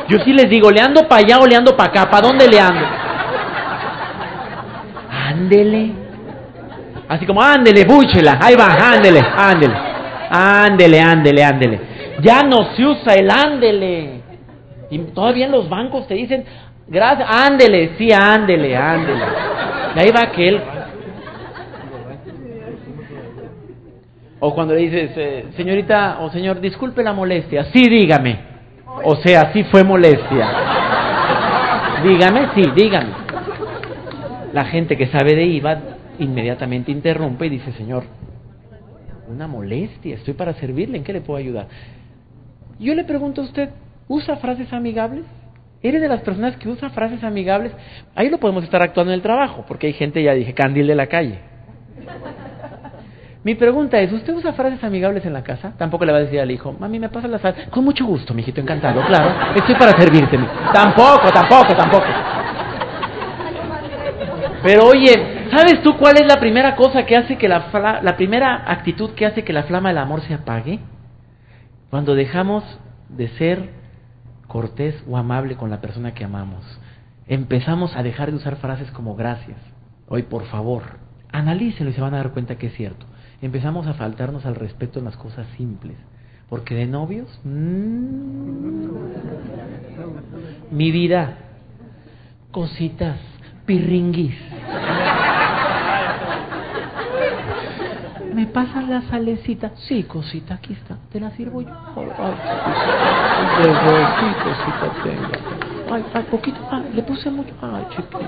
Yo sí les digo, ¿le ando para allá o le ando para acá? ¿Para dónde le ando? Ándele. Así como, ándele, búchela, ahí va, ándele, ándele. Ándele, ándele, ándele. Ya no se usa el ándele. Y todavía en los bancos te dicen, gracias, ándele, sí, ándele, ándele. Y ahí va aquel. O cuando le dices, eh, señorita o señor, disculpe la molestia. Sí, dígame. O sea, sí fue molestia. Dígame, sí, dígame. La gente que sabe de IVA inmediatamente interrumpe y dice, señor, una molestia, estoy para servirle, ¿en qué le puedo ayudar? Yo le pregunto a usted, ¿usa frases amigables? ¿Eres de las personas que usa frases amigables? Ahí lo podemos estar actuando en el trabajo, porque hay gente, ya dije, candil de la calle. Mi pregunta es, ¿usted usa frases amigables en la casa? Tampoco le va a decir al hijo, mami, ¿me pasa la sal? Con mucho gusto, mijito, encantado, claro. Estoy para servirte. mi-". Tampoco, tampoco, tampoco. Pero oye, ¿sabes tú cuál es la primera cosa que hace que la, fla- la primera actitud que hace que la flama del amor se apague? Cuando dejamos de ser cortés o amable con la persona que amamos. Empezamos a dejar de usar frases como gracias. Hoy, por favor, analícenlo y se van a dar cuenta que es cierto. Empezamos a faltarnos al respeto en las cosas simples. Porque de novios, mm, mi vida, cositas, pirringuis. ¿Me pasas la salecita? Sí, cosita, aquí está. ¿Te la sirvo yo? Ay, ay, sí, cosita tengo. Ay, ay, poquito. Ah, le puse mucho. Ay, chiquito.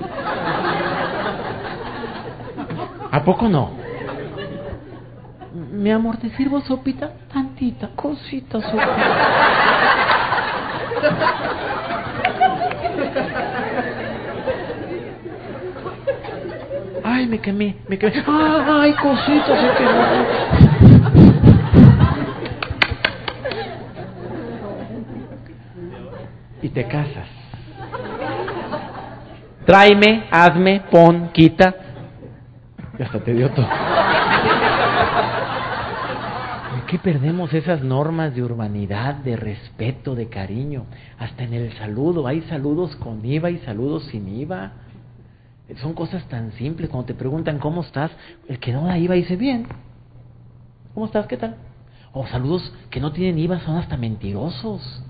¿A poco no? Mi amor, ¿te sirvo sopita? Tantita, cosita, sopita. Ay, me quemé, me quemé. Ay, cosita, se. Y te casas. Tráeme, hazme, pon, quita. que hasta te dio todo. ¿Por qué perdemos esas normas de urbanidad, de respeto, de cariño? Hasta en el saludo, hay saludos con IVA y saludos sin IVA. Son cosas tan simples. Cuando te preguntan cómo estás, el que no da IVA dice bien. ¿Cómo estás? ¿Qué tal? O saludos que no tienen IVA son hasta mentirosos.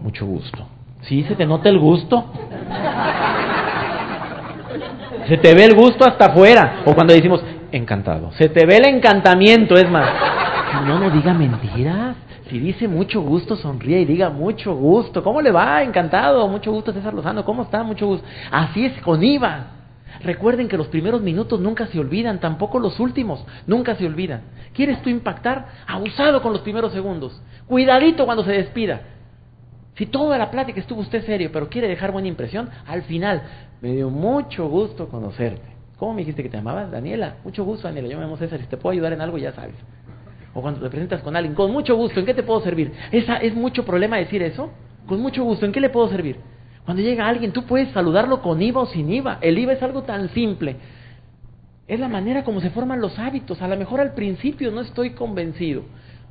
Mucho gusto. Sí, se te nota el gusto. Se te ve el gusto hasta afuera. O cuando decimos encantado. Se te ve el encantamiento, es más. No, no diga mentiras. Si dice mucho gusto, sonríe y diga mucho gusto. ¿Cómo le va? Encantado. Mucho gusto, César Lozano. ¿Cómo está? Mucho gusto. Así es con IVA. Recuerden que los primeros minutos nunca se olvidan, tampoco los últimos, nunca se olvidan. ¿Quieres tú impactar? Abusado con los primeros segundos. Cuidadito cuando se despida. Si toda la plática estuvo usted serio, pero quiere dejar buena impresión, al final, me dio mucho gusto conocerte. ¿Cómo me dijiste que te llamabas? Daniela. Mucho gusto, Daniela. Yo me llamo César. Si te puedo ayudar en algo, ya sabes. O cuando te presentas con alguien, con mucho gusto, ¿en qué te puedo servir? ¿Esa, ¿Es mucho problema decir eso? Con mucho gusto, ¿en qué le puedo servir? Cuando llega alguien, tú puedes saludarlo con IVA o sin IVA. El IVA es algo tan simple. Es la manera como se forman los hábitos. A lo mejor al principio no estoy convencido.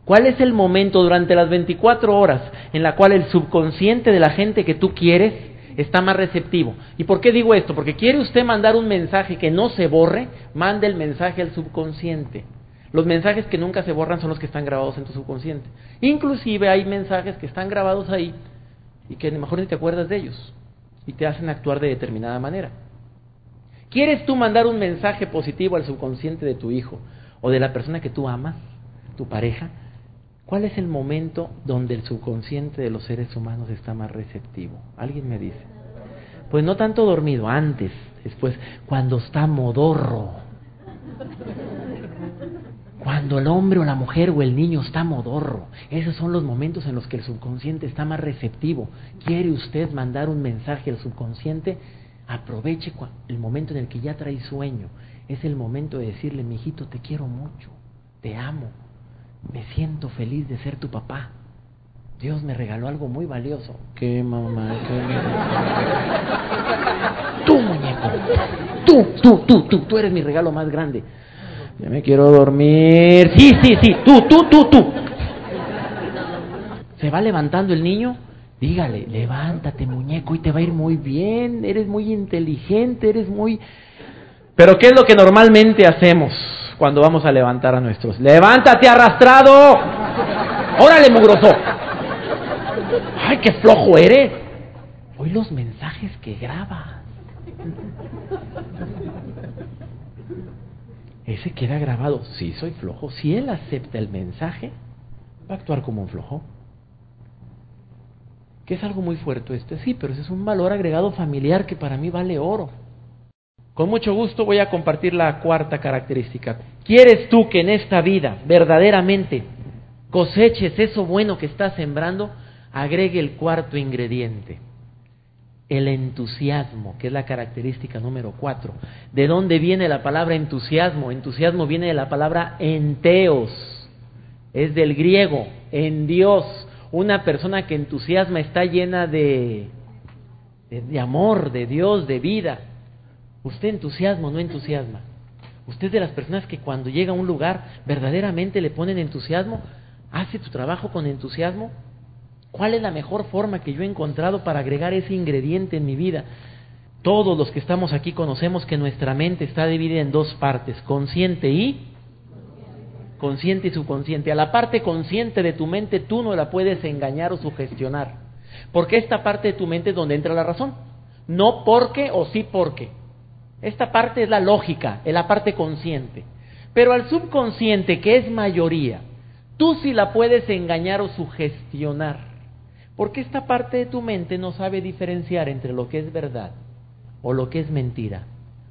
¿Cuál es el momento durante las 24 horas en la cual el subconsciente de la gente que tú quieres está más receptivo? ¿Y por qué digo esto? Porque quiere usted mandar un mensaje que no se borre, mande el mensaje al subconsciente. Los mensajes que nunca se borran son los que están grabados en tu subconsciente. Inclusive hay mensajes que están grabados ahí y que a lo mejor ni te acuerdas de ellos y te hacen actuar de determinada manera. ¿Quieres tú mandar un mensaje positivo al subconsciente de tu hijo o de la persona que tú amas, tu pareja? ¿Cuál es el momento donde el subconsciente de los seres humanos está más receptivo? ¿Alguien me dice? Pues no tanto dormido, antes, después, cuando está modorro. Cuando el hombre o la mujer o el niño está modorro, esos son los momentos en los que el subconsciente está más receptivo. ¿Quiere usted mandar un mensaje al subconsciente? Aproveche el momento en el que ya trae sueño. Es el momento de decirle, mi hijito, te quiero mucho, te amo, me siento feliz de ser tu papá. Dios me regaló algo muy valioso. ¿Qué mamá? ¿Qué Tú, muñeco. Tú, tú, tú, tú, tú eres mi regalo más grande. Ya me quiero dormir. Sí, sí, sí. Tú, tú, tú, tú. Se va levantando el niño. Dígale, levántate, muñeco, y te va a ir muy bien. Eres muy inteligente, eres muy... Pero ¿qué es lo que normalmente hacemos cuando vamos a levantar a nuestros? Levántate arrastrado. Órale, mugroso. Ay, qué flojo eres. Hoy los mensajes que graba. Ese queda grabado. Si soy flojo. Si él acepta el mensaje, va a actuar como un flojo. Que es algo muy fuerte este, sí, pero ese es un valor agregado familiar que para mí vale oro. Con mucho gusto voy a compartir la cuarta característica. ¿Quieres tú que en esta vida verdaderamente coseches eso bueno que estás sembrando? Agregue el cuarto ingrediente, el entusiasmo, que es la característica número cuatro. ¿De dónde viene la palabra entusiasmo? Entusiasmo viene de la palabra enteos, es del griego, en Dios. Una persona que entusiasma está llena de, de, amor, de Dios, de vida. Usted entusiasma no entusiasma. Usted es de las personas que cuando llega a un lugar verdaderamente le ponen entusiasmo, hace tu trabajo con entusiasmo. ¿Cuál es la mejor forma que yo he encontrado para agregar ese ingrediente en mi vida? Todos los que estamos aquí conocemos que nuestra mente está dividida en dos partes, consciente y consciente y subconsciente. A la parte consciente de tu mente tú no la puedes engañar o sugestionar, porque esta parte de tu mente es donde entra la razón. No porque o sí porque. Esta parte es la lógica, es la parte consciente. Pero al subconsciente, que es mayoría, tú sí la puedes engañar o sugestionar. Porque esta parte de tu mente no sabe diferenciar entre lo que es verdad o lo que es mentira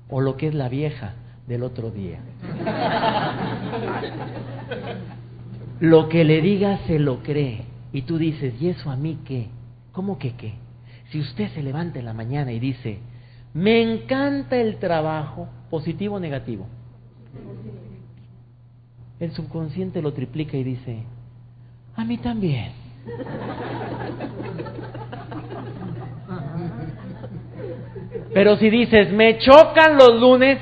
o lo que es la vieja del otro día. Lo que le digas se lo cree y tú dices, ¿y eso a mí qué? ¿Cómo que qué? Si usted se levanta en la mañana y dice, me encanta el trabajo, positivo o negativo, el subconsciente lo triplica y dice, a mí también. Pero si dices, me chocan los lunes,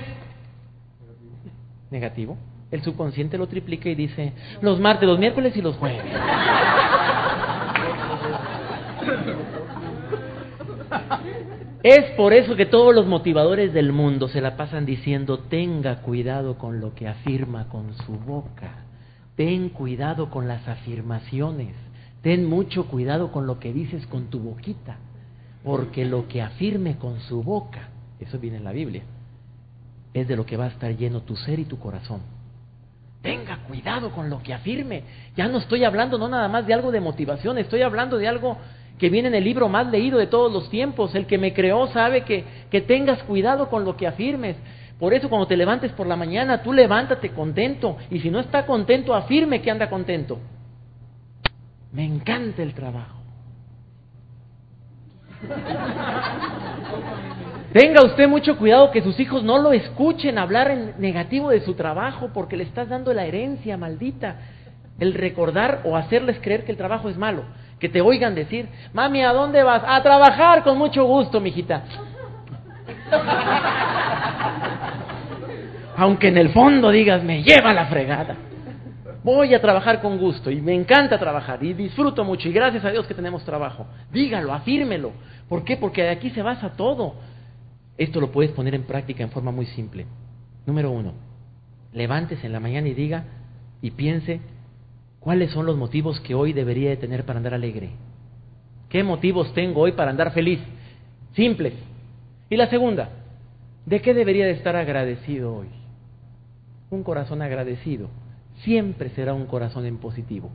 negativo, el subconsciente lo triplica y dice los martes, los miércoles y los jueves. Es por eso que todos los motivadores del mundo se la pasan diciendo tenga cuidado con lo que afirma con su boca, ten cuidado con las afirmaciones, ten mucho cuidado con lo que dices con tu boquita, porque lo que afirme con su boca, eso viene en la Biblia, es de lo que va a estar lleno tu ser y tu corazón. Tenga cuidado con lo que afirme. Ya no estoy hablando no nada más de algo de motivación, estoy hablando de algo que viene en el libro más leído de todos los tiempos. El que me creó sabe que, que tengas cuidado con lo que afirmes. Por eso cuando te levantes por la mañana, tú levántate contento. Y si no está contento, afirme que anda contento. Me encanta el trabajo. Tenga usted mucho cuidado que sus hijos no lo escuchen hablar en negativo de su trabajo porque le estás dando la herencia maldita. El recordar o hacerles creer que el trabajo es malo. Que te oigan decir, mami, ¿a dónde vas? A trabajar con mucho gusto, mijita. Aunque en el fondo digas, me lleva la fregada. Voy a trabajar con gusto y me encanta trabajar y disfruto mucho y gracias a Dios que tenemos trabajo. Dígalo, afírmelo. ¿Por qué? Porque de aquí se basa todo. Esto lo puedes poner en práctica en forma muy simple. Número uno, levántese en la mañana y diga y piense cuáles son los motivos que hoy debería de tener para andar alegre. ¿Qué motivos tengo hoy para andar feliz? Simples. Y la segunda, ¿de qué debería de estar agradecido hoy? Un corazón agradecido siempre será un corazón en positivo.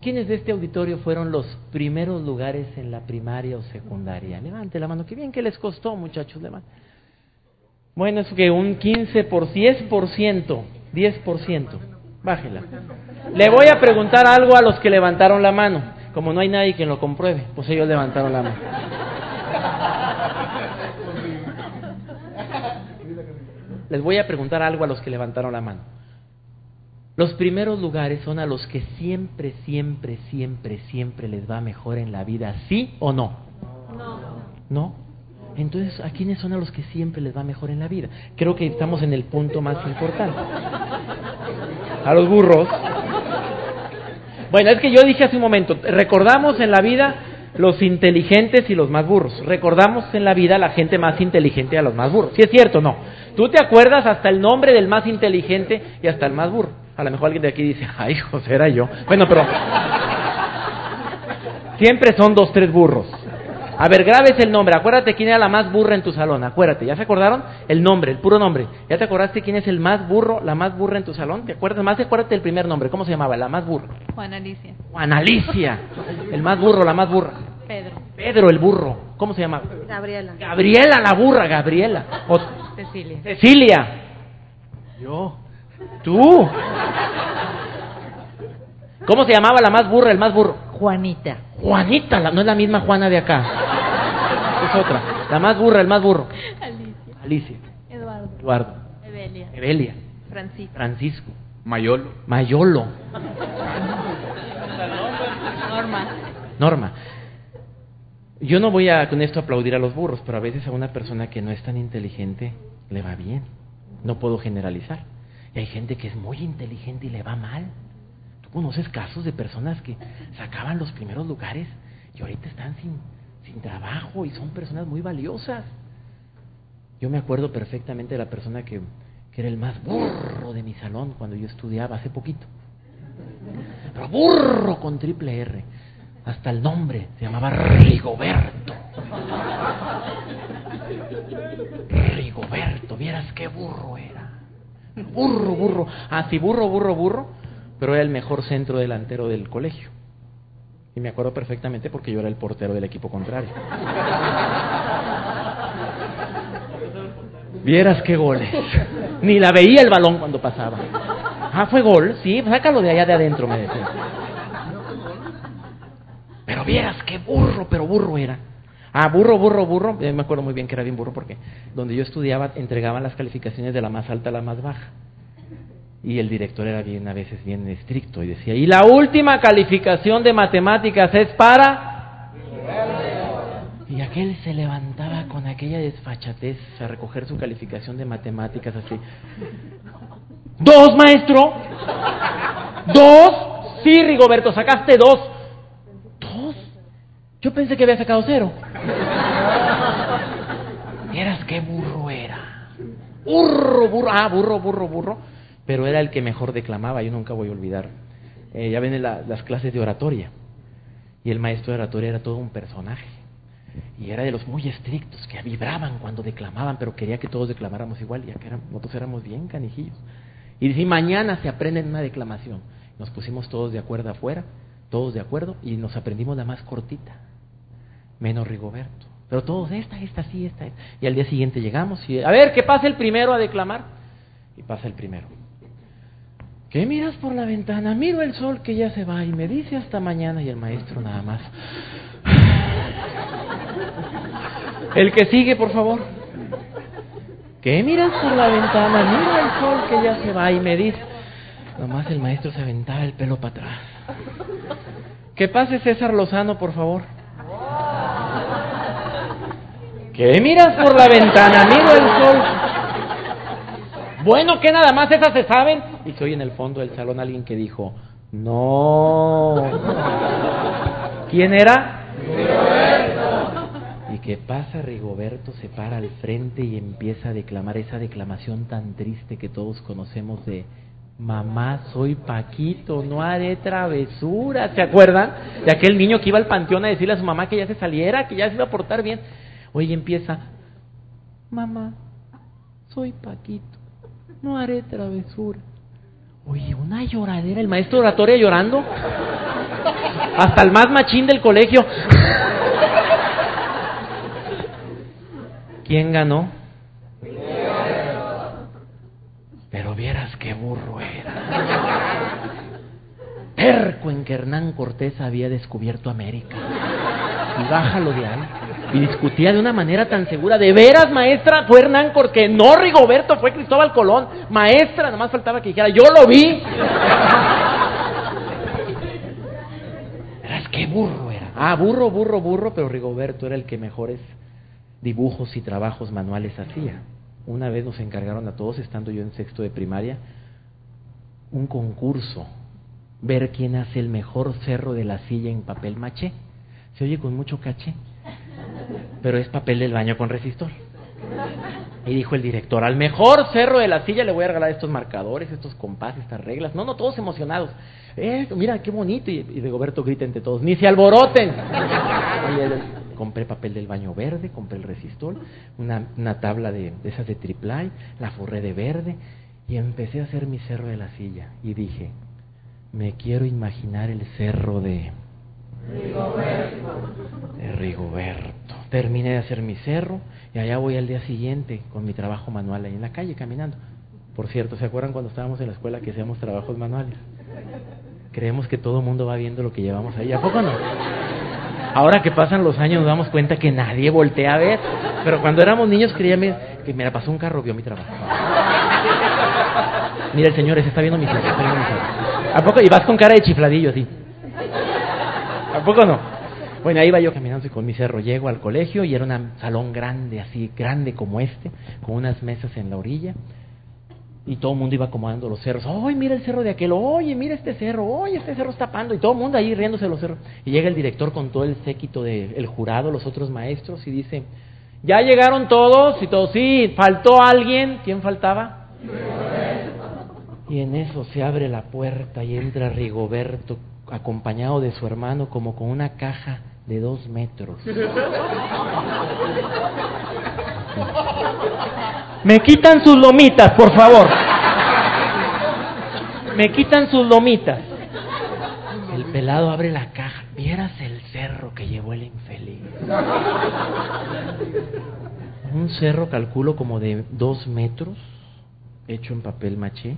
¿Quiénes de este auditorio fueron los primeros lugares en la primaria o secundaria? Levante la mano. Qué bien que les costó, muchachos. Levante. Bueno, es que un 15 por 10%, 10%. Bájela. Le voy a preguntar algo a los que levantaron la mano. Como no hay nadie que lo compruebe, pues ellos levantaron la mano. Les voy a preguntar algo a los que levantaron la mano. Los primeros lugares son a los que siempre, siempre, siempre, siempre les va mejor en la vida, ¿sí o no? No. ¿No? Entonces, ¿a quiénes son a los que siempre les va mejor en la vida? Creo que estamos en el punto más importante. A los burros. Bueno, es que yo dije hace un momento, recordamos en la vida los inteligentes y los más burros. Recordamos en la vida la gente más inteligente y a los más burros. Si es cierto, no. Tú te acuerdas hasta el nombre del más inteligente y hasta el más burro. A lo mejor alguien de aquí dice, ay, José, era yo. Bueno, pero siempre son dos, tres burros. A ver, grabes el nombre. Acuérdate quién era la más burra en tu salón. Acuérdate. ¿Ya se acordaron? El nombre, el puro nombre. ¿Ya te acordaste quién es el más burro, la más burra en tu salón? ¿Te acuerdas? Más acuérdate del primer nombre. ¿Cómo se llamaba? La más burra. Juan Alicia. Juan Alicia. El más burro, la más burra. Pedro. Pedro, el burro. ¿Cómo se llama? Gabriela. Gabriela, la burra, Gabriela. O Cecilia. Cecilia. Yo. Tú. ¿Cómo se llamaba la más burra, el más burro? Juanita. Juanita, la- no es la misma Juana de acá. Es otra. La más burra, el más burro. Alicia. Alicia. Eduardo. Eduardo. Evelia. Evelia. Francisco. Francisco. Mayolo. Mayolo. Norma. Norma. Yo no voy a con esto aplaudir a los burros, pero a veces a una persona que no es tan inteligente le va bien. No puedo generalizar. Y hay gente que es muy inteligente y le va mal. ¿Tú conoces casos de personas que sacaban los primeros lugares y ahorita están sin, sin trabajo y son personas muy valiosas? Yo me acuerdo perfectamente de la persona que, que era el más burro de mi salón cuando yo estudiaba hace poquito. Pero burro con triple R. Hasta el nombre se llamaba Rigoberto. Rigoberto, vieras qué burro era. Burro, burro. Ah, sí, burro, burro, burro. Pero era el mejor centro delantero del colegio. Y me acuerdo perfectamente porque yo era el portero del equipo contrario. Vieras qué goles. Ni la veía el balón cuando pasaba. Ah, fue gol, sí, sácalo de allá de adentro, me decía. Pero vieras qué burro, pero burro era. Ah, burro, burro, burro. Eh, me acuerdo muy bien que era bien burro porque donde yo estudiaba entregaban las calificaciones de la más alta a la más baja. Y el director era bien, a veces bien estricto y decía, y la última calificación de matemáticas es para... Y aquel se levantaba con aquella desfachatez a recoger su calificación de matemáticas así. ¿Dos, maestro? ¿Dos? Sí, Rigoberto, sacaste. ¿Dos? Yo pensé que había sacado cero. Vieras qué burro era. Burro, burro. Ah, burro, burro, burro. Pero era el que mejor declamaba, yo nunca voy a olvidar. Eh, ya ven la- las clases de oratoria. Y el maestro de oratoria era todo un personaje. Y era de los muy estrictos, que vibraban cuando declamaban, pero quería que todos declamáramos igual, ya que eran- nosotros éramos bien canijillos. Y dice, mañana se aprende una declamación. Nos pusimos todos de acuerdo afuera, todos de acuerdo, y nos aprendimos la más cortita, menos Rigoberto. Pero todos, esta, esta, sí, esta, esta. Y al día siguiente llegamos y, a ver, que pasa el primero a declamar. Y pasa el primero. ¿Qué miras por la ventana? Miro el sol que ya se va y me dice hasta mañana y el maestro nada más. El que sigue, por favor. ¿Qué miras por la ventana? Miro el sol que ya se va y me dice. Nomás el maestro se aventaba el pelo para atrás. Que pase César Lozano, por favor. ¿Qué miras por la ventana? Miro el sol. Bueno, que nada más esas se saben. Y se oye en el fondo del salón alguien que dijo, no. ¿Quién era? ¿Y qué pasa? Rigoberto se para al frente y empieza a declamar esa declamación tan triste que todos conocemos de Mamá, soy Paquito, no haré travesuras. ¿Se acuerdan? De aquel niño que iba al panteón a decirle a su mamá que ya se saliera, que ya se iba a portar bien. Hoy empieza, Mamá, soy Paquito, no haré travesura. Oye, una lloradera, el maestro de oratoria llorando. Hasta el más machín del colegio. ¿Quién ganó? Pero vieras qué burro era. Terco en que Hernán Cortés había descubierto América. Y bájalo de ahí. Y discutía de una manera tan segura. De veras, maestra, fue Hernán Cortés. No, Rigoberto, fue Cristóbal Colón. Maestra, nomás faltaba que dijera, yo lo vi. Verás qué burro era. Ah, burro, burro, burro, pero Rigoberto era el que mejores dibujos y trabajos manuales hacía. Una vez nos encargaron a todos, estando yo en sexto de primaria, un concurso, ver quién hace el mejor cerro de la silla en papel maché. Se oye con mucho caché, pero es papel del baño con resistor. Y dijo el director, al mejor cerro de la silla le voy a regalar estos marcadores, estos compases, estas reglas. No, no, todos emocionados. Eh, mira, qué bonito. Y, y Rigoberto grita entre todos, ni se alboroten. Compré papel del baño verde, compré el resistor, una, una tabla de, de esas de triplay, la forré de verde y empecé a hacer mi cerro de la silla. Y dije, me quiero imaginar el cerro de de Rigoberto. Terminé de hacer mi cerro y allá voy al día siguiente con mi trabajo manual ahí en la calle caminando. Por cierto, ¿se acuerdan cuando estábamos en la escuela que hacíamos trabajos manuales? Creemos que todo el mundo va viendo lo que llevamos ahí. ¿A poco no? Ahora que pasan los años nos damos cuenta que nadie voltea a ver. Pero cuando éramos niños creíamos que me la pasó un carro, vio mi trabajo. Mira el señor, está viendo mi cerro. ¿A poco? Y vas con cara de chifladillo así. ¿A poco no? Bueno, ahí iba yo caminando con mi cerro. Llego al colegio y era un salón grande, así, grande como este, con unas mesas en la orilla. Y todo el mundo iba acomodando los cerros. ¡Oye, mira el cerro de aquel! ¡Oye, mira este cerro! ¡Oye, este cerro está tapando! Y todo el mundo ahí riéndose de los cerros. Y llega el director con todo el séquito del jurado, los otros maestros, y dice: ¿Ya llegaron todos? Y todos, sí, faltó alguien. ¿Quién faltaba? Y en eso se abre la puerta y entra Rigoberto acompañado de su hermano como con una caja de dos metros. Me quitan sus lomitas, por favor. Me quitan sus lomitas. El pelado abre la caja. Vieras el cerro que llevó el infeliz. Un cerro, calculo, como de dos metros, hecho en papel maché.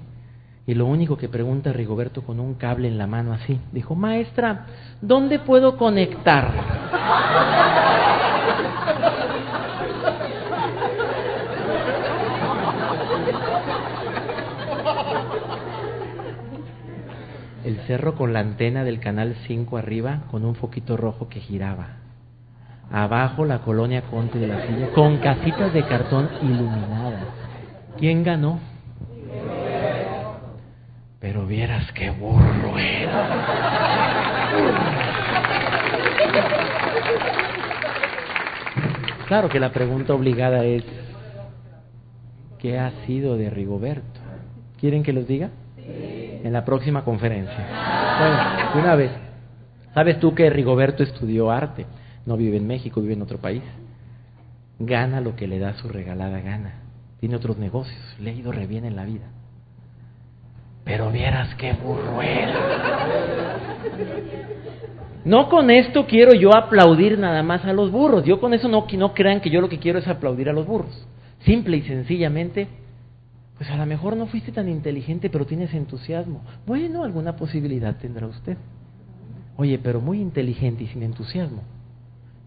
Y lo único que pregunta Rigoberto con un cable en la mano así, dijo, maestra, ¿dónde puedo conectar? El cerro con la antena del canal 5 arriba con un foquito rojo que giraba. Abajo la colonia Conte de la Silla, con casitas de cartón iluminadas. ¿Quién ganó? Pero vieras qué burro era. Claro que la pregunta obligada es, ¿qué ha sido de Rigoberto? ¿Quieren que los diga? En la próxima conferencia. Bueno, de una vez. ¿Sabes tú que Rigoberto estudió arte? No vive en México, vive en otro país. Gana lo que le da su regalada gana. Tiene otros negocios, le ha ido re bien en la vida. Pero vieras qué burro era. No con esto quiero yo aplaudir nada más a los burros. Yo con eso no, no crean que yo lo que quiero es aplaudir a los burros. Simple y sencillamente, pues a lo mejor no fuiste tan inteligente, pero tienes entusiasmo. Bueno, alguna posibilidad tendrá usted. Oye, pero muy inteligente y sin entusiasmo.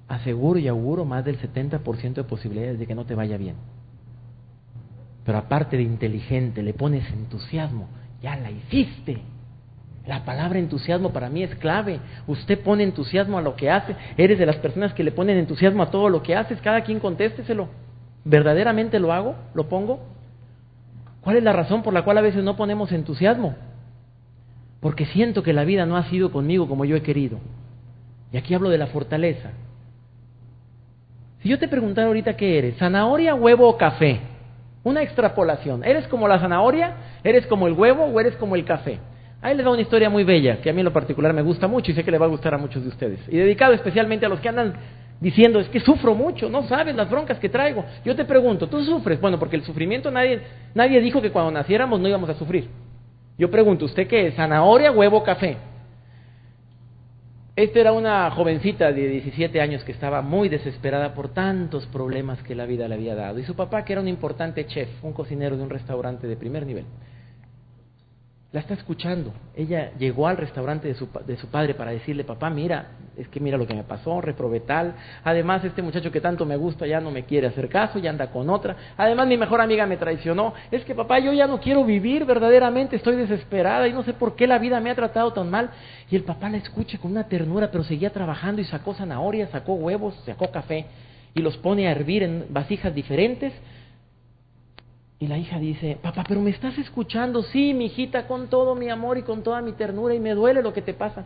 Aseguro y auguro más del 70% de posibilidades de que no te vaya bien. Pero aparte de inteligente, le pones entusiasmo, ya la hiciste. La palabra entusiasmo para mí es clave. Usted pone entusiasmo a lo que hace. Eres de las personas que le ponen entusiasmo a todo lo que haces. Cada quien contésteselo. ¿Verdaderamente lo hago? ¿Lo pongo? ¿Cuál es la razón por la cual a veces no ponemos entusiasmo? Porque siento que la vida no ha sido conmigo como yo he querido. Y aquí hablo de la fortaleza. Si yo te preguntara ahorita qué eres, zanahoria, huevo o café, una extrapolación. ¿Eres como la zanahoria? ¿Eres como el huevo o eres como el café? Ahí les va una historia muy bella, que a mí en lo particular me gusta mucho y sé que le va a gustar a muchos de ustedes. Y dedicado especialmente a los que andan diciendo, es que sufro mucho, no sabes las broncas que traigo. Yo te pregunto, ¿tú sufres? Bueno, porque el sufrimiento nadie, nadie dijo que cuando naciéramos no íbamos a sufrir. Yo pregunto, ¿usted qué es? ¿Zanahoria, huevo, café? Esta era una jovencita de 17 años que estaba muy desesperada por tantos problemas que la vida le había dado. Y su papá, que era un importante chef, un cocinero de un restaurante de primer nivel, la está escuchando. Ella llegó al restaurante de su, de su padre para decirle, papá, mira, es que mira lo que me pasó, reprobé tal. Además, este muchacho que tanto me gusta ya no me quiere hacer caso, ya anda con otra. Además, mi mejor amiga me traicionó. Es que, papá, yo ya no quiero vivir verdaderamente, estoy desesperada y no sé por qué la vida me ha tratado tan mal. Y el papá la escucha con una ternura, pero seguía trabajando y sacó zanahorias, sacó huevos, sacó café y los pone a hervir en vasijas diferentes y la hija dice, papá, pero me estás escuchando, sí, mi hijita, con todo mi amor y con toda mi ternura, y me duele lo que te pasa.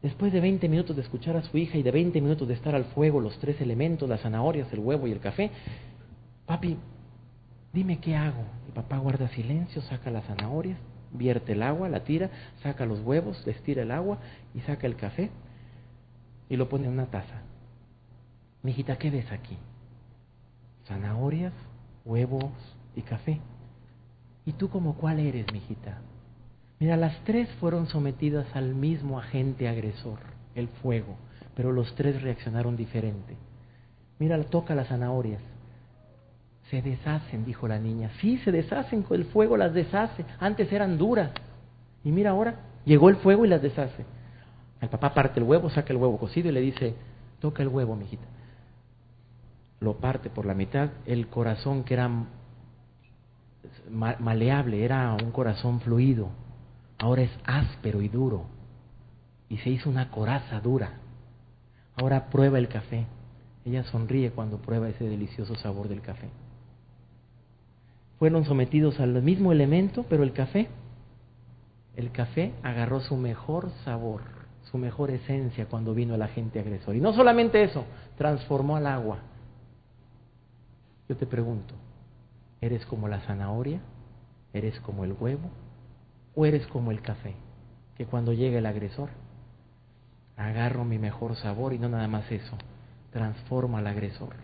Después de 20 minutos de escuchar a su hija y de 20 minutos de estar al fuego, los tres elementos, las zanahorias, el huevo y el café, papi, dime qué hago. Y papá guarda silencio, saca las zanahorias, vierte el agua, la tira, saca los huevos, les tira el agua y saca el café y lo pone en una taza. Mi hijita, ¿qué ves aquí? Zanahorias, huevos y café. ¿Y tú como cuál eres, mijita? Mira, las tres fueron sometidas al mismo agente agresor, el fuego, pero los tres reaccionaron diferente. Mira, toca las zanahorias. Se deshacen, dijo la niña. Sí, se deshacen, el fuego las deshace. Antes eran duras. Y mira ahora, llegó el fuego y las deshace. El papá parte el huevo, saca el huevo cocido y le dice, toca el huevo, mijita lo parte por la mitad, el corazón que era maleable, era un corazón fluido, ahora es áspero y duro, y se hizo una coraza dura. Ahora prueba el café. Ella sonríe cuando prueba ese delicioso sabor del café. Fueron sometidos al mismo elemento, pero el café, el café agarró su mejor sabor, su mejor esencia cuando vino el agente agresor. Y no solamente eso, transformó al agua yo te pregunto, ¿eres como la zanahoria? ¿Eres como el huevo? ¿O eres como el café? Que cuando llega el agresor, agarro mi mejor sabor y no nada más eso, transforma al agresor.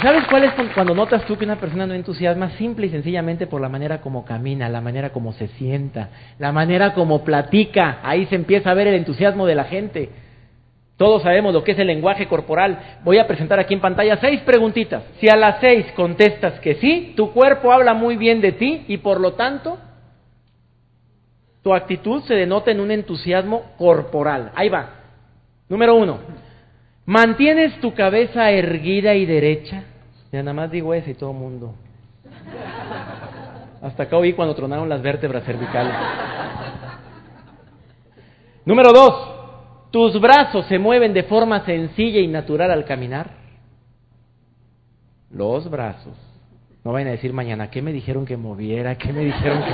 ¿Sabes cuál es cuando notas tú que una persona no entusiasma? Simple y sencillamente por la manera como camina, la manera como se sienta, la manera como platica. Ahí se empieza a ver el entusiasmo de la gente. Todos sabemos lo que es el lenguaje corporal. Voy a presentar aquí en pantalla seis preguntitas. Si a las seis contestas que sí, tu cuerpo habla muy bien de ti y por lo tanto tu actitud se denota en un entusiasmo corporal. Ahí va. Número uno. ¿Mantienes tu cabeza erguida y derecha? Ya nada más digo eso y todo el mundo. Hasta acá oí cuando tronaron las vértebras cervicales. Número dos. ¿Tus brazos se mueven de forma sencilla y natural al caminar? Los brazos. No vayan a decir mañana, ¿qué me dijeron que moviera? ¿Qué me dijeron que...?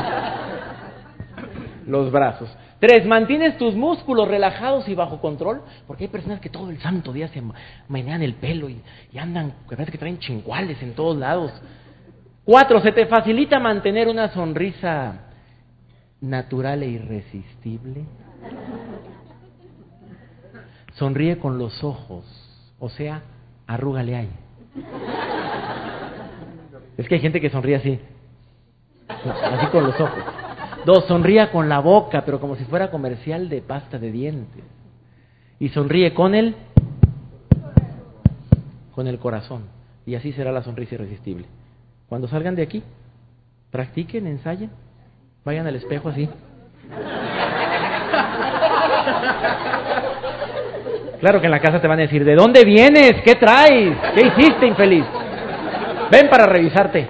Los brazos. Tres, mantienes tus músculos relajados y bajo control, porque hay personas que todo el santo día se menean el pelo y, andan, que parece que traen chinguales en todos lados. Cuatro, se te facilita mantener una sonrisa natural e irresistible. Sonríe con los ojos, o sea, arrúgale ahí. Es que hay gente que sonríe así, así con los ojos. Dos, sonría con la boca, pero como si fuera comercial de pasta de dientes. Y sonríe con el con el corazón. Y así será la sonrisa irresistible. Cuando salgan de aquí, practiquen, ensayen, vayan al espejo así. Claro que en la casa te van a decir, ¿de dónde vienes? ¿Qué traes? ¿Qué hiciste, infeliz? Ven para revisarte.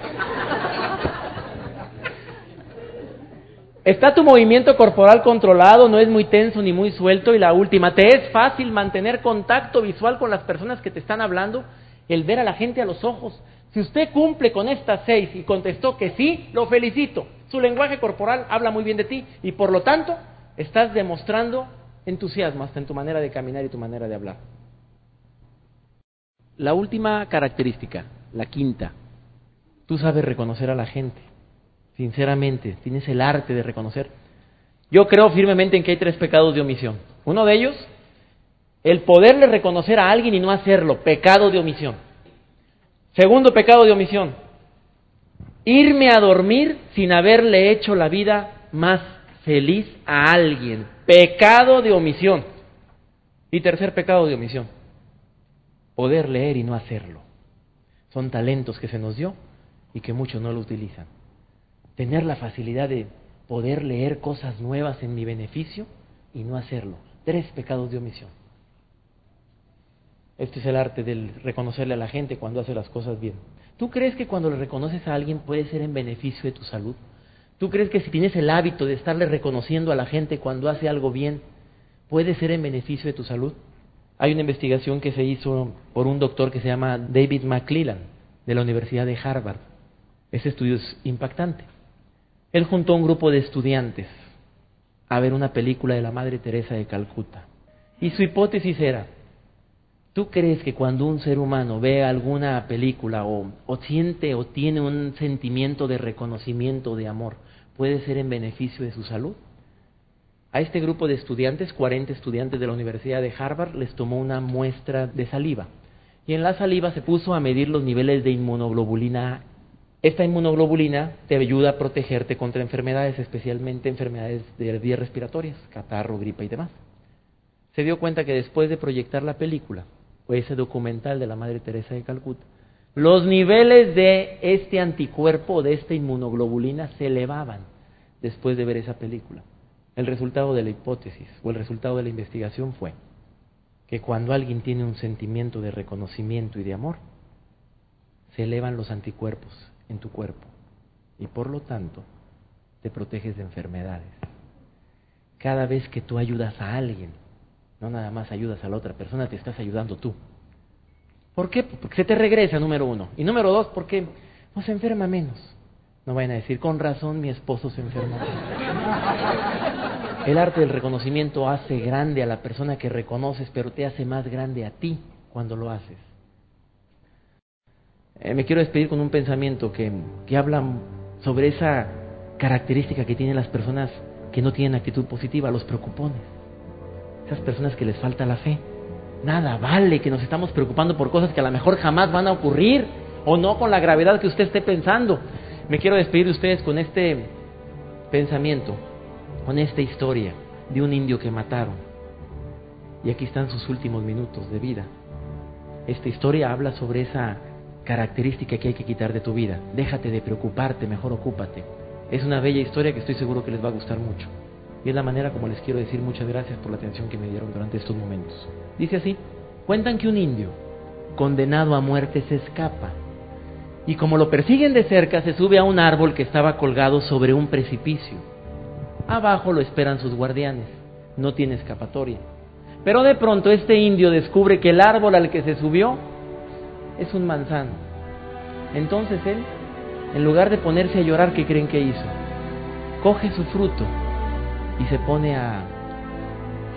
¿Está tu movimiento corporal controlado? ¿No es muy tenso ni muy suelto? Y la última, ¿te es fácil mantener contacto visual con las personas que te están hablando? El ver a la gente a los ojos. Si usted cumple con estas seis y contestó que sí, lo felicito. Su lenguaje corporal habla muy bien de ti y por lo tanto estás demostrando entusiasmo hasta en tu manera de caminar y tu manera de hablar. La última característica, la quinta, tú sabes reconocer a la gente, sinceramente, tienes el arte de reconocer. Yo creo firmemente en que hay tres pecados de omisión. Uno de ellos, el poderle reconocer a alguien y no hacerlo, pecado de omisión. Segundo pecado de omisión, irme a dormir sin haberle hecho la vida más feliz a alguien, pecado de omisión. Y tercer pecado de omisión, poder leer y no hacerlo. Son talentos que se nos dio y que muchos no lo utilizan. Tener la facilidad de poder leer cosas nuevas en mi beneficio y no hacerlo. Tres pecados de omisión. Este es el arte del reconocerle a la gente cuando hace las cosas bien. ¿Tú crees que cuando le reconoces a alguien puede ser en beneficio de tu salud? ¿Tú crees que si tienes el hábito de estarle reconociendo a la gente cuando hace algo bien, puede ser en beneficio de tu salud? Hay una investigación que se hizo por un doctor que se llama David McClellan, de la Universidad de Harvard. Ese estudio es impactante. Él juntó a un grupo de estudiantes a ver una película de la Madre Teresa de Calcuta. Y su hipótesis era, ¿tú crees que cuando un ser humano ve alguna película o, o siente o tiene un sentimiento de reconocimiento, de amor, puede ser en beneficio de su salud? A este grupo de estudiantes, 40 estudiantes de la Universidad de Harvard, les tomó una muestra de saliva. Y en la saliva se puso a medir los niveles de inmunoglobulina A. Esta inmunoglobulina te ayuda a protegerte contra enfermedades, especialmente enfermedades de vías respiratorias, catarro, gripa y demás. Se dio cuenta que después de proyectar la película, o ese documental de la Madre Teresa de Calcuta, los niveles de este anticuerpo, de esta inmunoglobulina, se elevaban después de ver esa película. El resultado de la hipótesis o el resultado de la investigación fue que cuando alguien tiene un sentimiento de reconocimiento y de amor, se elevan los anticuerpos en tu cuerpo y por lo tanto te proteges de enfermedades. Cada vez que tú ayudas a alguien, no nada más ayudas a la otra persona, te estás ayudando tú. ¿Por qué? Porque se te regresa, número uno. Y número dos, porque no se enferma menos. No vayan a decir, con razón mi esposo se enferma. El arte del reconocimiento hace grande a la persona que reconoces, pero te hace más grande a ti cuando lo haces. Eh, me quiero despedir con un pensamiento que, que habla sobre esa característica que tienen las personas que no tienen actitud positiva, los preocupones. Esas personas que les falta la fe. Nada vale que nos estamos preocupando por cosas que a lo mejor jamás van a ocurrir o no con la gravedad que usted esté pensando. Me quiero despedir de ustedes con este pensamiento, con esta historia de un indio que mataron. Y aquí están sus últimos minutos de vida. Esta historia habla sobre esa característica que hay que quitar de tu vida. Déjate de preocuparte, mejor ocúpate. Es una bella historia que estoy seguro que les va a gustar mucho. Es la manera como les quiero decir muchas gracias por la atención que me dieron durante estos momentos. Dice así, cuentan que un indio, condenado a muerte, se escapa. Y como lo persiguen de cerca, se sube a un árbol que estaba colgado sobre un precipicio. Abajo lo esperan sus guardianes. No tiene escapatoria. Pero de pronto este indio descubre que el árbol al que se subió es un manzano. Entonces él, en lugar de ponerse a llorar, ¿qué creen que hizo? Coge su fruto y se pone a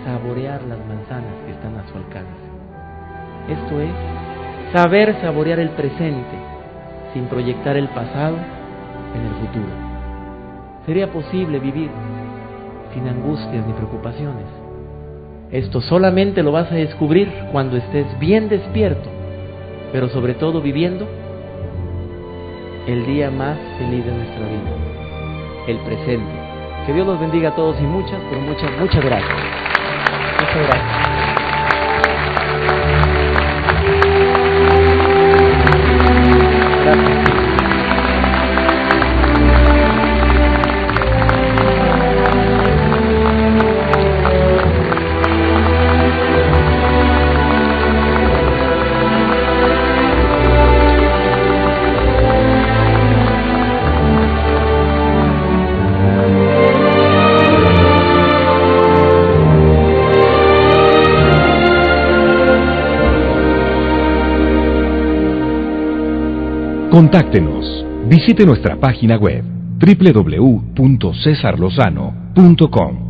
saborear las manzanas que están a su alcance. Esto es saber saborear el presente sin proyectar el pasado en el futuro. Sería posible vivir sin angustias ni preocupaciones. Esto solamente lo vas a descubrir cuando estés bien despierto, pero sobre todo viviendo el día más feliz de nuestra vida, el presente. Que Dios los bendiga a todos y muchas, pero muchas, muchas gracias. Muchas gracias. Contáctenos. Visite nuestra página web www.cesarlozano.com.